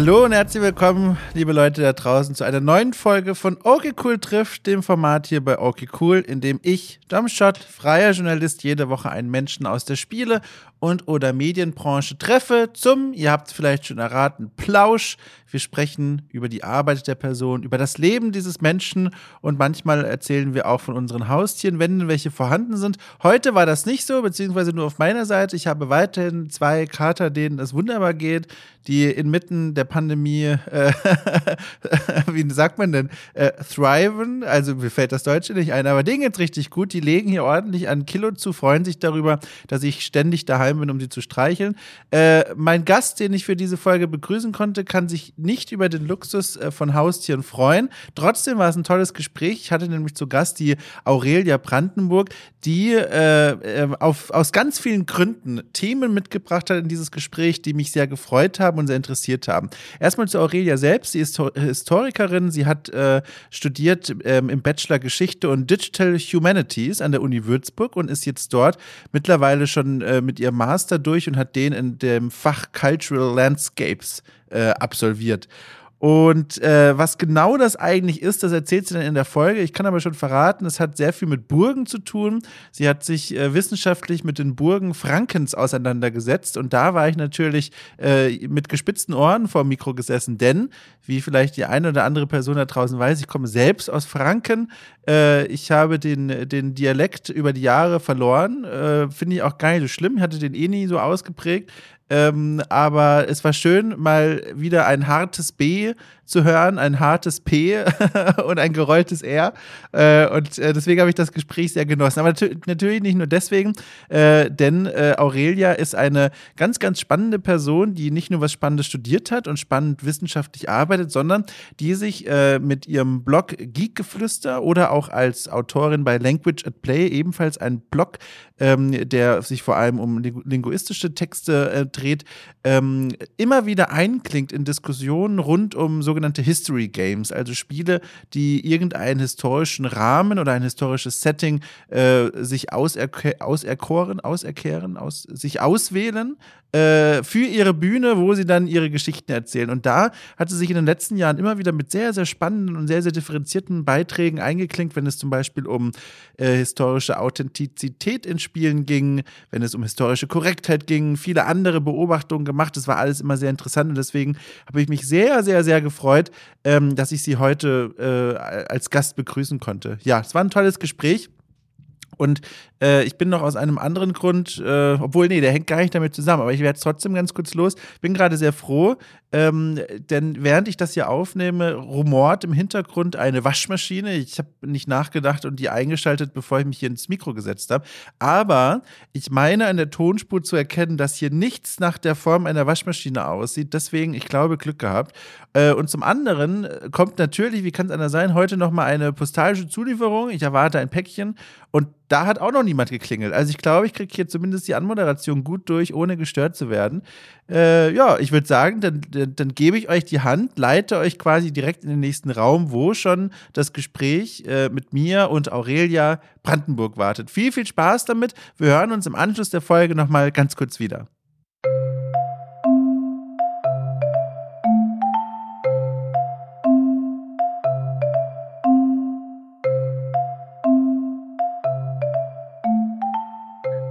Hallo und herzlich willkommen, liebe Leute da draußen, zu einer neuen Folge von Okay Cool trifft, dem Format hier bei Okay Cool, in dem ich, Domshot, freier Journalist, jede Woche einen Menschen aus der Spiele- und oder Medienbranche treffe zum, ihr habt es vielleicht schon erraten, Plausch. Wir sprechen über die Arbeit der Person, über das Leben dieses Menschen und manchmal erzählen wir auch von unseren Haustieren, wenn welche vorhanden sind. Heute war das nicht so, beziehungsweise nur auf meiner Seite. Ich habe weiterhin zwei Kater, denen es wunderbar geht, die inmitten der Pandemie, äh, wie sagt man denn, äh, thriven. Also mir fällt das Deutsche nicht ein, aber denen geht's richtig gut. Die legen hier ordentlich an Kilo zu, freuen sich darüber, dass ich ständig daheim bin, um sie zu streicheln. Äh, mein Gast, den ich für diese Folge begrüßen konnte, kann sich nicht über den Luxus äh, von Haustieren freuen. Trotzdem war es ein tolles Gespräch. Ich hatte nämlich zu Gast die Aurelia Brandenburg, die äh, äh, auf, aus ganz vielen Gründen Themen mitgebracht hat in dieses Gespräch, die mich sehr gefreut haben und sehr interessiert haben. Erstmal zu Aurelia selbst. Sie ist Historikerin. Sie hat äh, studiert ähm, im Bachelor Geschichte und Digital Humanities an der Uni Würzburg und ist jetzt dort mittlerweile schon äh, mit ihrem Master durch und hat den in dem Fach Cultural Landscapes äh, absolviert. Und äh, was genau das eigentlich ist, das erzählt sie dann in der Folge. Ich kann aber schon verraten, es hat sehr viel mit Burgen zu tun. Sie hat sich äh, wissenschaftlich mit den Burgen Frankens auseinandergesetzt. Und da war ich natürlich äh, mit gespitzten Ohren vor dem Mikro gesessen, denn, wie vielleicht die eine oder andere Person da draußen weiß, ich komme selbst aus Franken. Äh, ich habe den, den Dialekt über die Jahre verloren. Äh, Finde ich auch gar nicht so schlimm. Ich hatte den eh nie so ausgeprägt. Ähm, aber es war schön, mal wieder ein hartes B zu hören, ein hartes P und ein gerolltes R. Äh, und äh, deswegen habe ich das Gespräch sehr genossen. Aber natürlich nicht nur deswegen, äh, denn äh, Aurelia ist eine ganz, ganz spannende Person, die nicht nur was Spannendes studiert hat und spannend wissenschaftlich arbeitet, sondern die sich äh, mit ihrem Blog Geekgeflüster oder auch als Autorin bei Language at Play ebenfalls ein Blog, ähm, der sich vor allem um linguistische Texte äh, dreht, ähm, immer wieder einklingt in Diskussionen rund um sogenannte History Games, also Spiele, die irgendeinen historischen Rahmen oder ein historisches Setting äh, sich auserk auserkoren, auserkehren, aus, sich auswählen äh, für ihre Bühne, wo sie dann ihre Geschichten erzählen. Und da hat sie sich in den letzten Jahren immer wieder mit sehr, sehr spannenden und sehr, sehr differenzierten Beiträgen eingeklinkt, wenn es zum Beispiel um äh, historische Authentizität in Spielen ging, wenn es um historische Korrektheit ging, viele andere Beobachtungen gemacht. Das war alles immer sehr interessant und deswegen habe ich mich sehr, sehr, sehr gefreut, ähm, dass ich sie heute äh, als Gast begrüßen konnte. Ja, es war ein tolles Gespräch. Und äh, ich bin noch aus einem anderen Grund, äh, obwohl, nee, der hängt gar nicht damit zusammen, aber ich werde trotzdem ganz kurz los. Bin gerade sehr froh, ähm, denn während ich das hier aufnehme, rumort im Hintergrund eine Waschmaschine. Ich habe nicht nachgedacht und die eingeschaltet, bevor ich mich hier ins Mikro gesetzt habe. Aber ich meine an der Tonspur zu erkennen, dass hier nichts nach der Form einer Waschmaschine aussieht. Deswegen, ich glaube, Glück gehabt. Äh, und zum anderen kommt natürlich, wie kann es anders sein, heute nochmal eine postalische Zulieferung. Ich erwarte ein Päckchen und da hat auch noch niemand geklingelt. Also ich glaube, ich kriege hier zumindest die Anmoderation gut durch, ohne gestört zu werden. Äh, ja, ich würde sagen, dann, dann, dann, gebe ich euch die Hand, leite euch quasi direkt in den nächsten Raum, wo schon das Gespräch äh, mit mir und Aurelia Brandenburg wartet. Viel, viel Spaß damit. Wir hören uns im Anschluss der Folge nochmal ganz kurz wieder.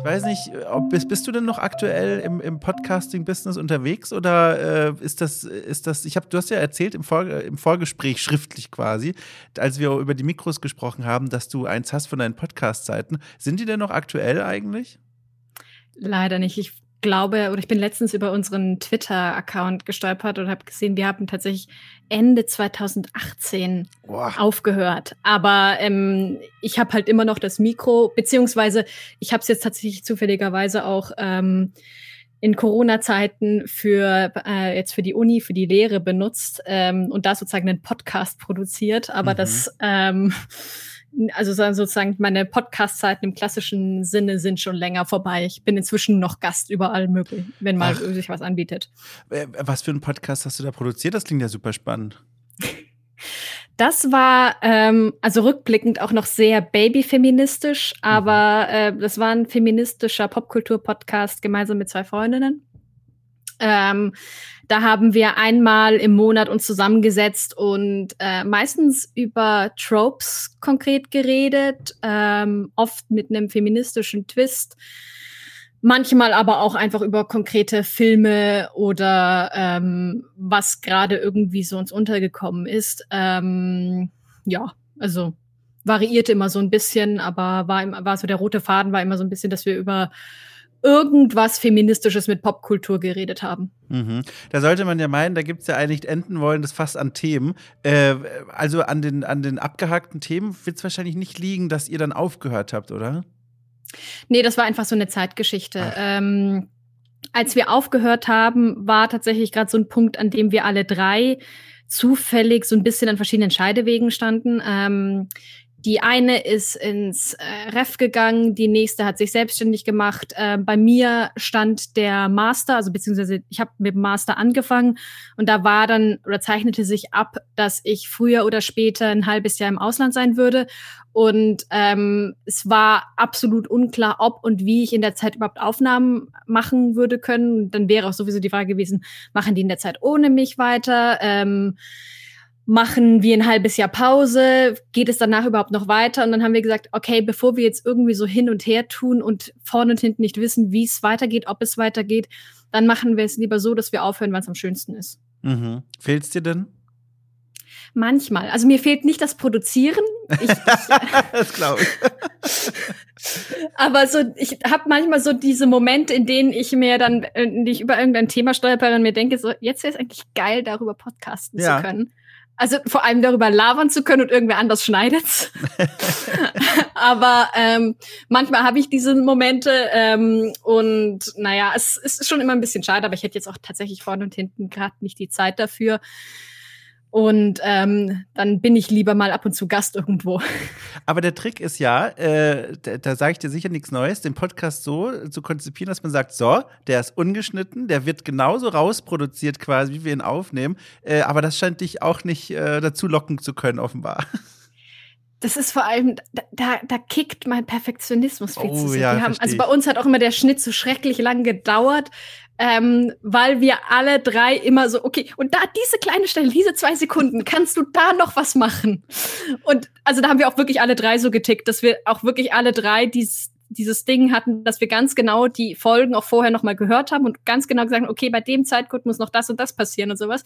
Weiß nicht, ob bist, bist du denn noch aktuell im, im Podcasting-Business unterwegs oder äh, ist das, ist das, ich habe, du hast ja erzählt im, Vor, im Vorgespräch schriftlich quasi, als wir über die Mikros gesprochen haben, dass du eins hast von deinen Podcast-Seiten. Sind die denn noch aktuell eigentlich? Leider nicht. Ich glaube, oder ich bin letztens über unseren Twitter-Account gestolpert und habe gesehen, wir haben tatsächlich Ende 2018 Boah. aufgehört. Aber ähm, ich habe halt immer noch das Mikro, beziehungsweise ich habe es jetzt tatsächlich zufälligerweise auch ähm, in Corona-Zeiten für äh, jetzt für die Uni, für die Lehre benutzt ähm, und da sozusagen einen Podcast produziert. Aber mhm. das ähm, also sozusagen meine Podcast-Zeiten im klassischen Sinne sind schon länger vorbei. Ich bin inzwischen noch Gast überall möglich, wenn mal Ach. sich was anbietet. Äh, was für einen Podcast hast du da produziert? Das klingt ja super spannend. Das war ähm, also rückblickend auch noch sehr babyfeministisch, aber mhm. äh, das war ein feministischer Popkultur-Podcast gemeinsam mit zwei Freundinnen. Ähm, da haben wir einmal im Monat uns zusammengesetzt und äh, meistens über Tropes konkret geredet, ähm, oft mit einem feministischen Twist. Manchmal aber auch einfach über konkrete Filme oder ähm, was gerade irgendwie so uns untergekommen ist. Ähm, ja, also variierte immer so ein bisschen, aber war, war so der rote Faden war immer so ein bisschen, dass wir über irgendwas Feministisches mit Popkultur geredet haben. Mhm. Da sollte man ja meinen, da gibt es ja eigentlich enden wollen, das fast an Themen. Äh, also an den, an den abgehackten Themen wird es wahrscheinlich nicht liegen, dass ihr dann aufgehört habt, oder? Nee, das war einfach so eine Zeitgeschichte. Ähm, als wir aufgehört haben, war tatsächlich gerade so ein Punkt, an dem wir alle drei zufällig so ein bisschen an verschiedenen Scheidewegen standen. Ähm, die eine ist ins äh, Ref gegangen, die nächste hat sich selbstständig gemacht. Äh, bei mir stand der Master, also beziehungsweise ich habe mit dem Master angefangen und da war dann oder zeichnete sich ab, dass ich früher oder später ein halbes Jahr im Ausland sein würde. Und ähm, es war absolut unklar, ob und wie ich in der Zeit überhaupt Aufnahmen machen würde können. Dann wäre auch sowieso die Frage gewesen, machen die in der Zeit ohne mich weiter? Ähm, machen wir ein halbes Jahr Pause, geht es danach überhaupt noch weiter? Und dann haben wir gesagt, okay, bevor wir jetzt irgendwie so hin und her tun und vorne und hinten nicht wissen, wie es weitergeht, ob es weitergeht, dann machen wir es lieber so, dass wir aufhören, wann es am schönsten ist. Mhm. Fehlt es dir denn? Manchmal. Also mir fehlt nicht das Produzieren. Ich, das glaube ich. Aber so, ich habe manchmal so diese Momente, in denen ich mir dann, die ich über irgendein Thema stolpere und mir denke, so, jetzt wäre es eigentlich geil, darüber podcasten ja. zu können. Also vor allem darüber labern zu können und irgendwer anders schneidet. Aber ähm, manchmal habe ich diese Momente ähm, und naja, es, es ist schon immer ein bisschen schade, aber ich hätte jetzt auch tatsächlich vorne und hinten gerade nicht die Zeit dafür. Und ähm, dann bin ich lieber mal ab und zu Gast irgendwo. Aber der Trick ist ja, äh, da, da sage ich dir sicher nichts Neues, den Podcast so zu konzipieren, dass man sagt, so, der ist ungeschnitten, der wird genauso rausproduziert quasi, wie wir ihn aufnehmen. Äh, aber das scheint dich auch nicht äh, dazu locken zu können, offenbar. Das ist vor allem, da, da kickt mein Perfektionismus viel oh, zu sehr. Ja, haben, also bei uns hat auch immer der Schnitt so schrecklich lang gedauert, ähm, weil wir alle drei immer so, okay, und da diese kleine Stelle, diese zwei Sekunden, kannst du da noch was machen? Und also da haben wir auch wirklich alle drei so getickt, dass wir auch wirklich alle drei dieses, dieses Ding hatten, dass wir ganz genau die Folgen auch vorher noch mal gehört haben und ganz genau gesagt, okay, bei dem Zeitcode muss noch das und das passieren und sowas.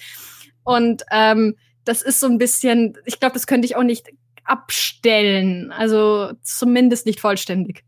Und ähm, das ist so ein bisschen, ich glaube, das könnte ich auch nicht abstellen, also zumindest nicht vollständig.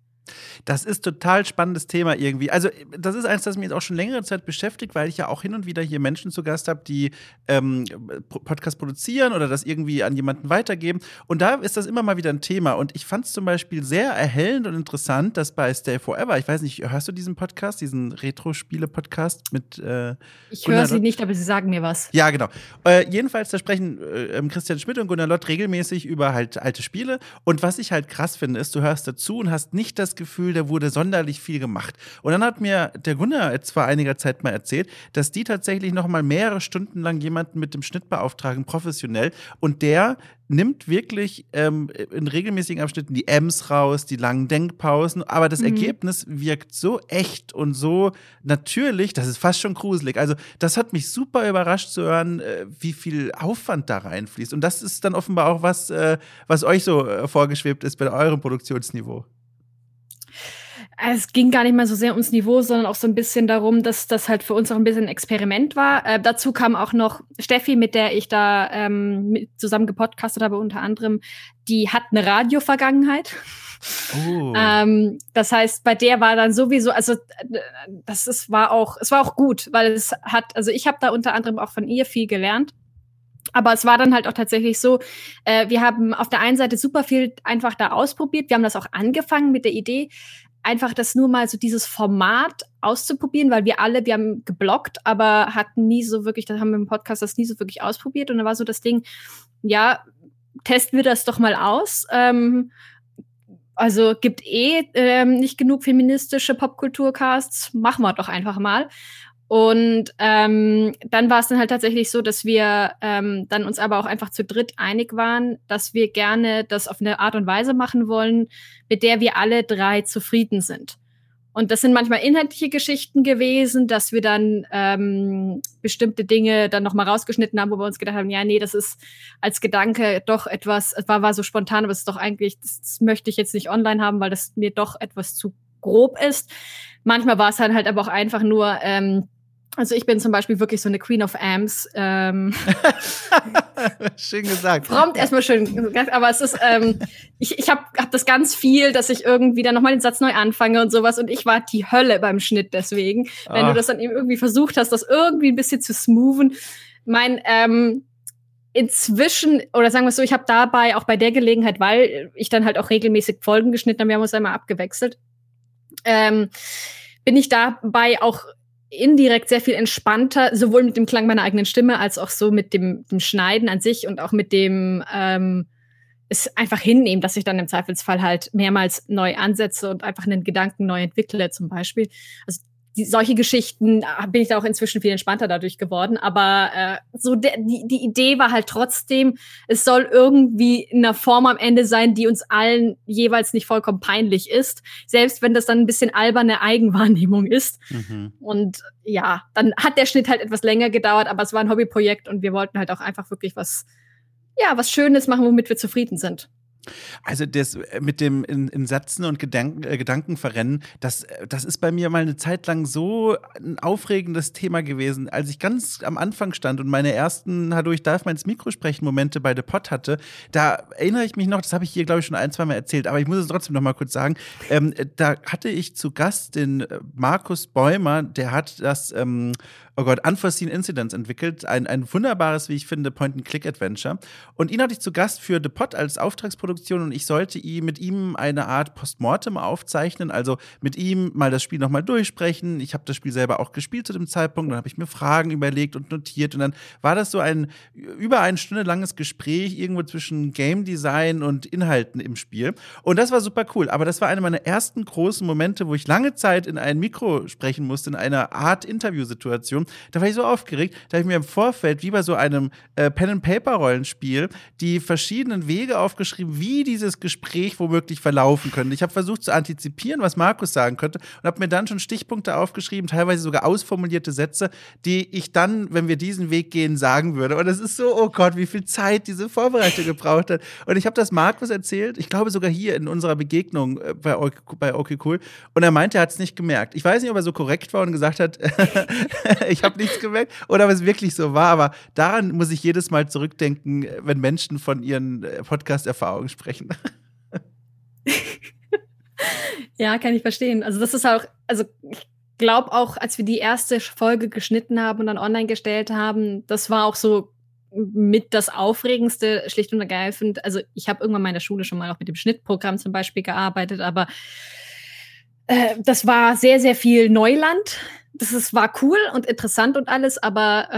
Das ist total spannendes Thema irgendwie. Also, das ist eins, das mich jetzt auch schon längere Zeit beschäftigt, weil ich ja auch hin und wieder hier Menschen zu Gast habe, die ähm, Podcast produzieren oder das irgendwie an jemanden weitergeben. Und da ist das immer mal wieder ein Thema. Und ich fand es zum Beispiel sehr erhellend und interessant, dass bei Stay Forever, ich weiß nicht, hörst du diesen Podcast, diesen Retro-Spiele-Podcast mit. Äh, ich höre sie nicht, aber sie sagen mir was. Ja, genau. Äh, jedenfalls, da sprechen äh, Christian Schmidt und Gunnar Lott regelmäßig über halt alte Spiele. Und was ich halt krass finde, ist, du hörst dazu und hast nicht das Gefühl, da wurde sonderlich viel gemacht. Und dann hat mir der Gunnar jetzt vor einiger Zeit mal erzählt, dass die tatsächlich noch mal mehrere Stunden lang jemanden mit dem Schnitt beauftragen, professionell. Und der nimmt wirklich ähm, in regelmäßigen Abschnitten die M's raus, die langen Denkpausen, aber das mhm. Ergebnis wirkt so echt und so natürlich, das ist fast schon gruselig. Also das hat mich super überrascht zu hören, äh, wie viel Aufwand da reinfließt. Und das ist dann offenbar auch was, äh, was euch so äh, vorgeschwebt ist bei eurem Produktionsniveau. Es ging gar nicht mal so sehr ums Niveau, sondern auch so ein bisschen darum, dass das halt für uns auch ein bisschen ein Experiment war. Äh, dazu kam auch noch Steffi, mit der ich da ähm, mit, zusammen gepodcastet habe, unter anderem, die hat eine Radio-Vergangenheit. Oh. ähm, das heißt, bei der war dann sowieso, also äh, das ist, war auch, es war auch gut, weil es hat, also ich habe da unter anderem auch von ihr viel gelernt. Aber es war dann halt auch tatsächlich so, äh, wir haben auf der einen Seite super viel einfach da ausprobiert. Wir haben das auch angefangen mit der Idee, einfach das nur mal so dieses Format auszuprobieren, weil wir alle, wir haben geblockt, aber hatten nie so wirklich, da haben wir im Podcast das nie so wirklich ausprobiert. Und da war so das Ding, ja, testen wir das doch mal aus. Ähm, also gibt eh ähm, nicht genug feministische Popkulturcasts, machen wir doch einfach mal. Und ähm, dann war es dann halt tatsächlich so, dass wir ähm, dann uns aber auch einfach zu dritt einig waren, dass wir gerne das auf eine Art und Weise machen wollen, mit der wir alle drei zufrieden sind. Und das sind manchmal inhaltliche Geschichten gewesen, dass wir dann ähm, bestimmte Dinge dann nochmal rausgeschnitten haben, wo wir uns gedacht haben, ja, nee, das ist als Gedanke doch etwas, war, war so spontan, aber es ist doch eigentlich, das, das möchte ich jetzt nicht online haben, weil das mir doch etwas zu grob ist. Manchmal war es dann halt aber auch einfach nur, ähm, also ich bin zum Beispiel wirklich so eine Queen of Amps. Ähm, schön gesagt. Prompt erstmal schön gesagt, aber es ist, ähm, ich, ich habe hab das ganz viel, dass ich irgendwie dann nochmal den Satz neu anfange und sowas und ich war die Hölle beim Schnitt deswegen. Wenn du ah. das dann eben irgendwie versucht hast, das irgendwie ein bisschen zu smoothen. Mein, ähm, inzwischen, oder sagen wir es so, ich habe dabei auch bei der Gelegenheit, weil ich dann halt auch regelmäßig Folgen geschnitten habe, wir haben uns einmal abgewechselt, ähm, bin ich dabei auch indirekt sehr viel entspannter, sowohl mit dem Klang meiner eigenen Stimme als auch so mit dem, dem Schneiden an sich und auch mit dem ähm, es einfach hinnehmen, dass ich dann im Zweifelsfall halt mehrmals neu ansetze und einfach einen Gedanken neu entwickle, zum Beispiel. Also die, solche Geschichten äh, bin ich da auch inzwischen viel entspannter dadurch geworden. Aber äh, so der, die, die Idee war halt trotzdem, es soll irgendwie in einer Form am Ende sein, die uns allen jeweils nicht vollkommen peinlich ist. Selbst wenn das dann ein bisschen alberne Eigenwahrnehmung ist. Mhm. Und ja, dann hat der Schnitt halt etwas länger gedauert, aber es war ein Hobbyprojekt und wir wollten halt auch einfach wirklich was, ja, was Schönes machen, womit wir zufrieden sind. Also das äh, mit dem in, in Sätzen und Gedanken, äh, Gedanken verrennen, das, äh, das ist bei mir mal eine Zeit lang so ein aufregendes Thema gewesen. Als ich ganz am Anfang stand und meine ersten, hallo, ich darf mal ins Mikro sprechen, Momente bei The Pot hatte, da erinnere ich mich noch, das habe ich hier, glaube ich, schon ein, zwei Mal erzählt, aber ich muss es trotzdem noch mal kurz sagen, ähm, da hatte ich zu Gast den äh, Markus Bäumer, der hat das ähm, oh Gott, Unforeseen Incidents entwickelt. Ein, ein wunderbares, wie ich finde, Point-and-Click-Adventure. Und ihn hatte ich zu Gast für The Pot als Auftragsproduktion und ich sollte ihm, mit ihm eine Art Postmortem aufzeichnen, also mit ihm mal das Spiel nochmal durchsprechen. Ich habe das Spiel selber auch gespielt zu dem Zeitpunkt, dann habe ich mir Fragen überlegt und notiert und dann war das so ein über eine Stunde langes Gespräch irgendwo zwischen Game Design und Inhalten im Spiel. Und das war super cool. Aber das war einer meiner ersten großen Momente, wo ich lange Zeit in ein Mikro sprechen musste, in einer Art Interviewsituation da war ich so aufgeregt, da habe ich mir im Vorfeld, wie bei so einem äh, Pen-and-Paper-Rollenspiel, die verschiedenen Wege aufgeschrieben, wie dieses Gespräch womöglich verlaufen könnte. Ich habe versucht zu antizipieren, was Markus sagen könnte und habe mir dann schon Stichpunkte aufgeschrieben, teilweise sogar ausformulierte Sätze, die ich dann, wenn wir diesen Weg gehen, sagen würde. Und es ist so, oh Gott, wie viel Zeit diese Vorbereitung gebraucht hat. Und ich habe das Markus erzählt, ich glaube sogar hier in unserer Begegnung äh, bei, bei Okay Cool. Und er meinte, er hat es nicht gemerkt. Ich weiß nicht, ob er so korrekt war und gesagt hat, ich habe nichts gemerkt oder ob es wirklich so war, aber daran muss ich jedes Mal zurückdenken, wenn Menschen von ihren äh, Podcast-Erfahrungen sprechen. ja, kann ich verstehen. Also das ist auch, also ich glaube auch, als wir die erste Folge geschnitten haben und dann online gestellt haben, das war auch so mit das Aufregendste, schlicht und ergreifend. Also ich habe irgendwann in der Schule schon mal auch mit dem Schnittprogramm zum Beispiel gearbeitet, aber äh, das war sehr, sehr viel Neuland das ist, war cool und interessant und alles, aber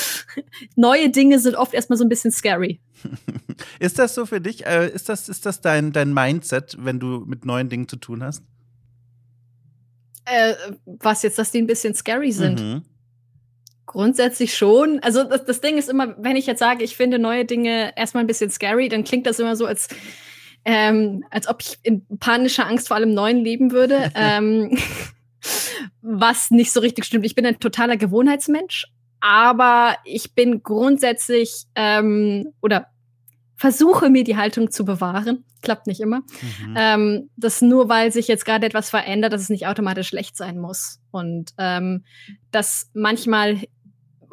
neue Dinge sind oft erstmal so ein bisschen scary. ist das so für dich? Äh, ist das, ist das dein, dein Mindset, wenn du mit neuen Dingen zu tun hast? Äh, was jetzt, dass die ein bisschen scary sind? Mhm. Grundsätzlich schon. Also das, das Ding ist immer, wenn ich jetzt sage, ich finde neue Dinge erstmal ein bisschen scary, dann klingt das immer so, als, ähm, als ob ich in panischer Angst vor allem Neuen leben würde. ähm, was nicht so richtig stimmt. Ich bin ein totaler Gewohnheitsmensch, aber ich bin grundsätzlich ähm, oder versuche mir die Haltung zu bewahren. Klappt nicht immer. Mhm. Ähm, dass nur weil sich jetzt gerade etwas verändert, dass es nicht automatisch schlecht sein muss. Und ähm, dass manchmal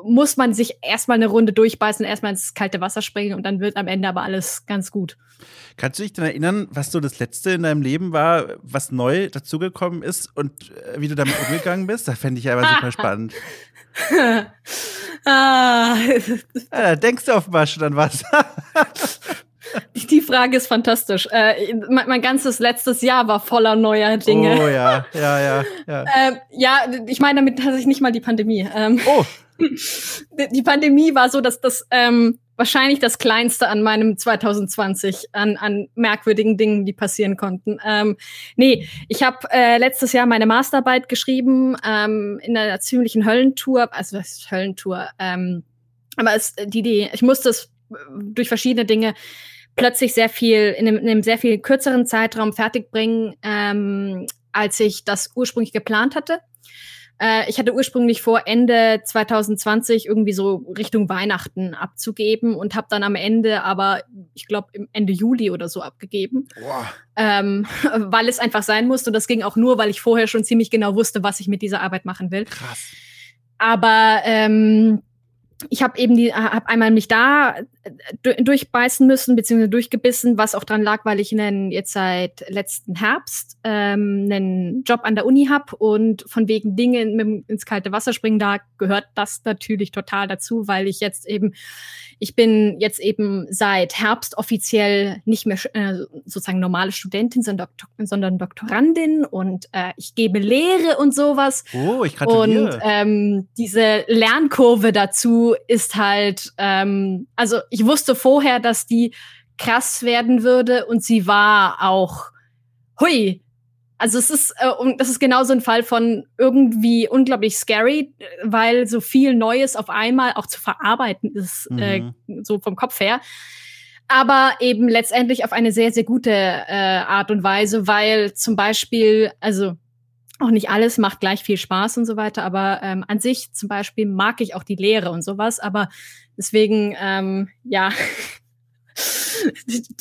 muss man sich erstmal eine Runde durchbeißen, erstmal ins kalte Wasser springen und dann wird am Ende aber alles ganz gut. Kannst du dich denn erinnern, was so das Letzte in deinem Leben war, was neu dazugekommen ist und äh, wie du damit umgegangen bist? Das fände ich aber super spannend. ah. ja, denkst du offenbar schon an was. Die Frage ist fantastisch. Äh, mein, mein, ganzes letztes Jahr war voller neuer Dinge. Oh ja, ja, ja. Ja, äh, ja ich meine damit tatsächlich nicht mal die Pandemie. Ähm, oh. die Pandemie war so, dass das ähm, wahrscheinlich das Kleinste an meinem 2020 an, an merkwürdigen Dingen, die passieren konnten. Ähm, nee, ich habe äh, letztes Jahr meine Masterarbeit geschrieben ähm, in einer ziemlichen Höllentour, also das ist Höllentour. Ähm, aber es, die, die, ich musste es durch verschiedene Dinge plötzlich sehr viel in einem, in einem sehr viel kürzeren Zeitraum fertigbringen. Ähm, als ich das ursprünglich geplant hatte. Äh, ich hatte ursprünglich vor, Ende 2020 irgendwie so Richtung Weihnachten abzugeben und habe dann am Ende aber, ich glaube, Ende Juli oder so abgegeben. Ähm, weil es einfach sein musste. Und das ging auch nur, weil ich vorher schon ziemlich genau wusste, was ich mit dieser Arbeit machen will. Krass. Aber ähm, ich habe eben die, habe einmal mich da durchbeißen müssen, beziehungsweise durchgebissen, was auch dran lag, weil ich einen, jetzt seit letzten Herbst ähm, einen Job an der Uni habe und von wegen Dinge mit, ins kalte Wasser springen, da gehört das natürlich total dazu, weil ich jetzt eben ich bin jetzt eben seit Herbst offiziell nicht mehr äh, sozusagen normale Studentin, sondern, Doktor sondern Doktorandin und äh, ich gebe Lehre und sowas. Oh, ich gratuliere. Und ähm, diese Lernkurve dazu ist halt, ähm, also ich wusste vorher, dass die krass werden würde und sie war auch, hui, also es ist, äh, und das ist genau so ein Fall von irgendwie unglaublich scary, weil so viel Neues auf einmal auch zu verarbeiten ist, äh, mhm. äh, so vom Kopf her. Aber eben letztendlich auf eine sehr, sehr gute äh, Art und Weise, weil zum Beispiel, also auch nicht alles macht gleich viel Spaß und so weiter, aber ähm, an sich zum Beispiel mag ich auch die Lehre und sowas, aber deswegen, ähm, ja,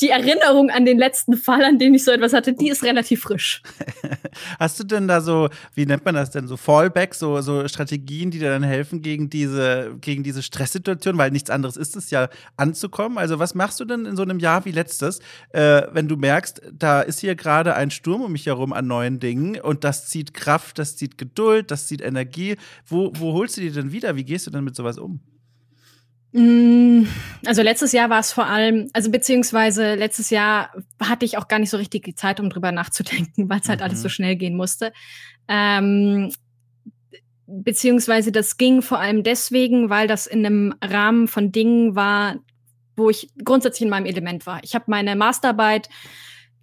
die Erinnerung an den letzten Fall, an den ich so etwas hatte, die ist relativ frisch. Hast du denn da so, wie nennt man das denn, so Fallbacks, so, so Strategien, die dir dann helfen gegen diese, gegen diese Stresssituation, weil nichts anderes ist es ja, anzukommen? Also was machst du denn in so einem Jahr wie letztes, äh, wenn du merkst, da ist hier gerade ein Sturm um mich herum an neuen Dingen und das zieht Kraft, das zieht Geduld, das zieht Energie. Wo, wo holst du die denn wieder? Wie gehst du denn mit sowas um? Mm, also letztes Jahr war es vor allem, also beziehungsweise letztes Jahr hatte ich auch gar nicht so richtig die Zeit, um drüber nachzudenken, weil es halt mhm. alles so schnell gehen musste. Ähm, beziehungsweise das ging vor allem deswegen, weil das in einem Rahmen von Dingen war, wo ich grundsätzlich in meinem Element war. Ich habe meine Masterarbeit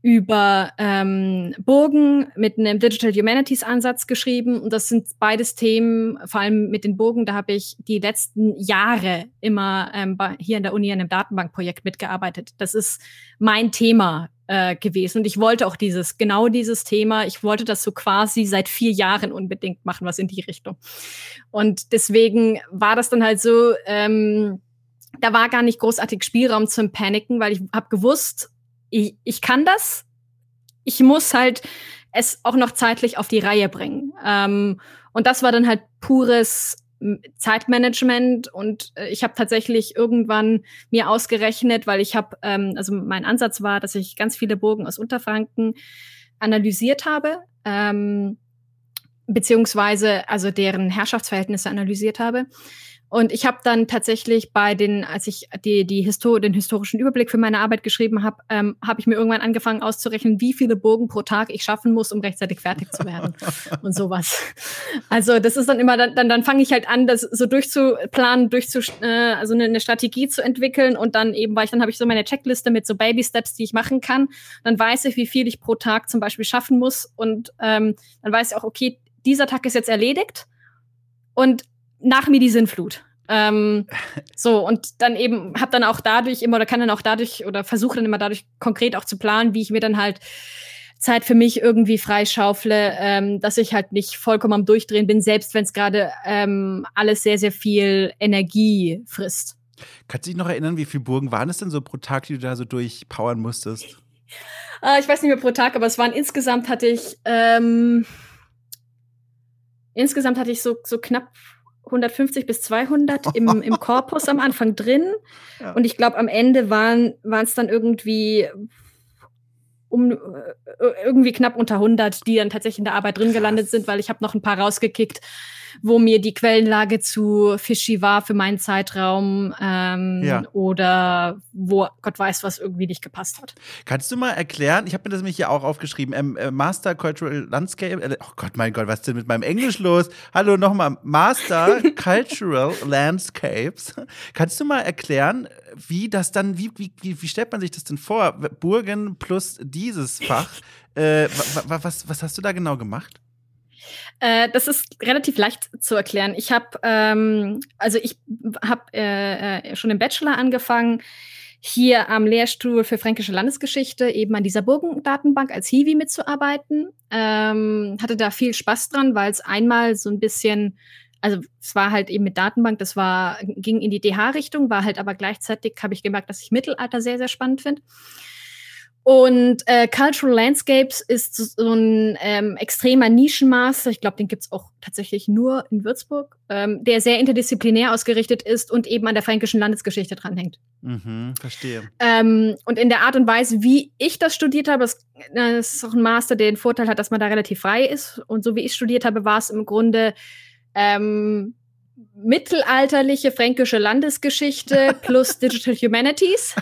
über ähm, Burgen mit einem Digital Humanities Ansatz geschrieben. Und das sind beides Themen, vor allem mit den Burgen, da habe ich die letzten Jahre immer ähm, bei, hier in der Uni an einem Datenbankprojekt mitgearbeitet. Das ist mein Thema äh, gewesen. Und ich wollte auch dieses, genau dieses Thema, ich wollte das so quasi seit vier Jahren unbedingt machen, was in die Richtung. Und deswegen war das dann halt so, ähm, da war gar nicht großartig Spielraum zum Paniken, weil ich habe gewusst, ich, ich kann das. Ich muss halt es auch noch zeitlich auf die Reihe bringen. Ähm, und das war dann halt pures Zeitmanagement und äh, ich habe tatsächlich irgendwann mir ausgerechnet, weil ich habe, ähm, also mein Ansatz war, dass ich ganz viele Burgen aus Unterfranken analysiert habe, ähm, beziehungsweise also deren Herrschaftsverhältnisse analysiert habe und ich habe dann tatsächlich bei den, als ich die, die Histor den historischen Überblick für meine Arbeit geschrieben habe, ähm, habe ich mir irgendwann angefangen auszurechnen, wie viele Burgen pro Tag ich schaffen muss, um rechtzeitig fertig zu werden und sowas. Also das ist dann immer, dann, dann, dann fange ich halt an, das so durchzuplanen, durchzu, äh, also eine, eine Strategie zu entwickeln und dann eben, weil ich dann habe ich so meine Checkliste mit so Baby Steps, die ich machen kann. Dann weiß ich, wie viel ich pro Tag zum Beispiel schaffen muss und ähm, dann weiß ich auch, okay, dieser Tag ist jetzt erledigt und nach mir die Sinnflut. Ähm, so, und dann eben hab dann auch dadurch immer oder kann dann auch dadurch oder versuche dann immer dadurch konkret auch zu planen, wie ich mir dann halt Zeit für mich irgendwie freischaufle, ähm, dass ich halt nicht vollkommen am Durchdrehen bin, selbst wenn es gerade ähm, alles sehr, sehr viel Energie frisst. Kannst du dich noch erinnern, wie viele Burgen waren es denn so pro Tag, die du da so durchpowern musstest? Äh, ich weiß nicht mehr pro Tag, aber es waren insgesamt hatte ich ähm, insgesamt hatte ich so, so knapp 150 bis 200 im, im Korpus am Anfang drin. Ja. Und ich glaube, am Ende waren es dann irgendwie um äh, irgendwie knapp unter 100, die dann tatsächlich in der Arbeit drin gelandet sind, weil ich habe noch ein paar rausgekickt, wo mir die Quellenlage zu fishy war für meinen Zeitraum ähm, ja. oder wo Gott weiß, was irgendwie nicht gepasst hat. Kannst du mal erklären, ich habe mir das nämlich hier auch aufgeschrieben, ähm, äh, Master Cultural Landscape, äh, oh Gott, mein Gott, was ist denn mit meinem Englisch los? Hallo nochmal, Master Cultural Landscapes. Kannst du mal erklären, wie das dann, wie, wie, wie, wie stellt man sich das denn vor? Burgen plus dieses Fach. Äh, was, was hast du da genau gemacht? Äh, das ist relativ leicht zu erklären. Ich habe, ähm, also ich habe äh, äh, schon im Bachelor angefangen, hier am Lehrstuhl für fränkische Landesgeschichte eben an dieser Burgendatenbank als Hiwi mitzuarbeiten. Ähm, hatte da viel Spaß dran, weil es einmal so ein bisschen, also es war halt eben mit Datenbank, das war, ging in die DH-Richtung, war halt aber gleichzeitig, habe ich gemerkt, dass ich Mittelalter sehr, sehr spannend finde. Und äh, Cultural Landscapes ist so ein ähm, extremer Nischenmaster. Ich glaube, den gibt's auch tatsächlich nur in Würzburg, ähm, der sehr interdisziplinär ausgerichtet ist und eben an der fränkischen Landesgeschichte dranhängt. Mhm, verstehe. Ähm, und in der Art und Weise, wie ich das studiert habe, das, das ist auch ein Master, der den Vorteil hat, dass man da relativ frei ist. Und so wie ich studiert habe, war es im Grunde ähm, mittelalterliche fränkische Landesgeschichte plus Digital Humanities.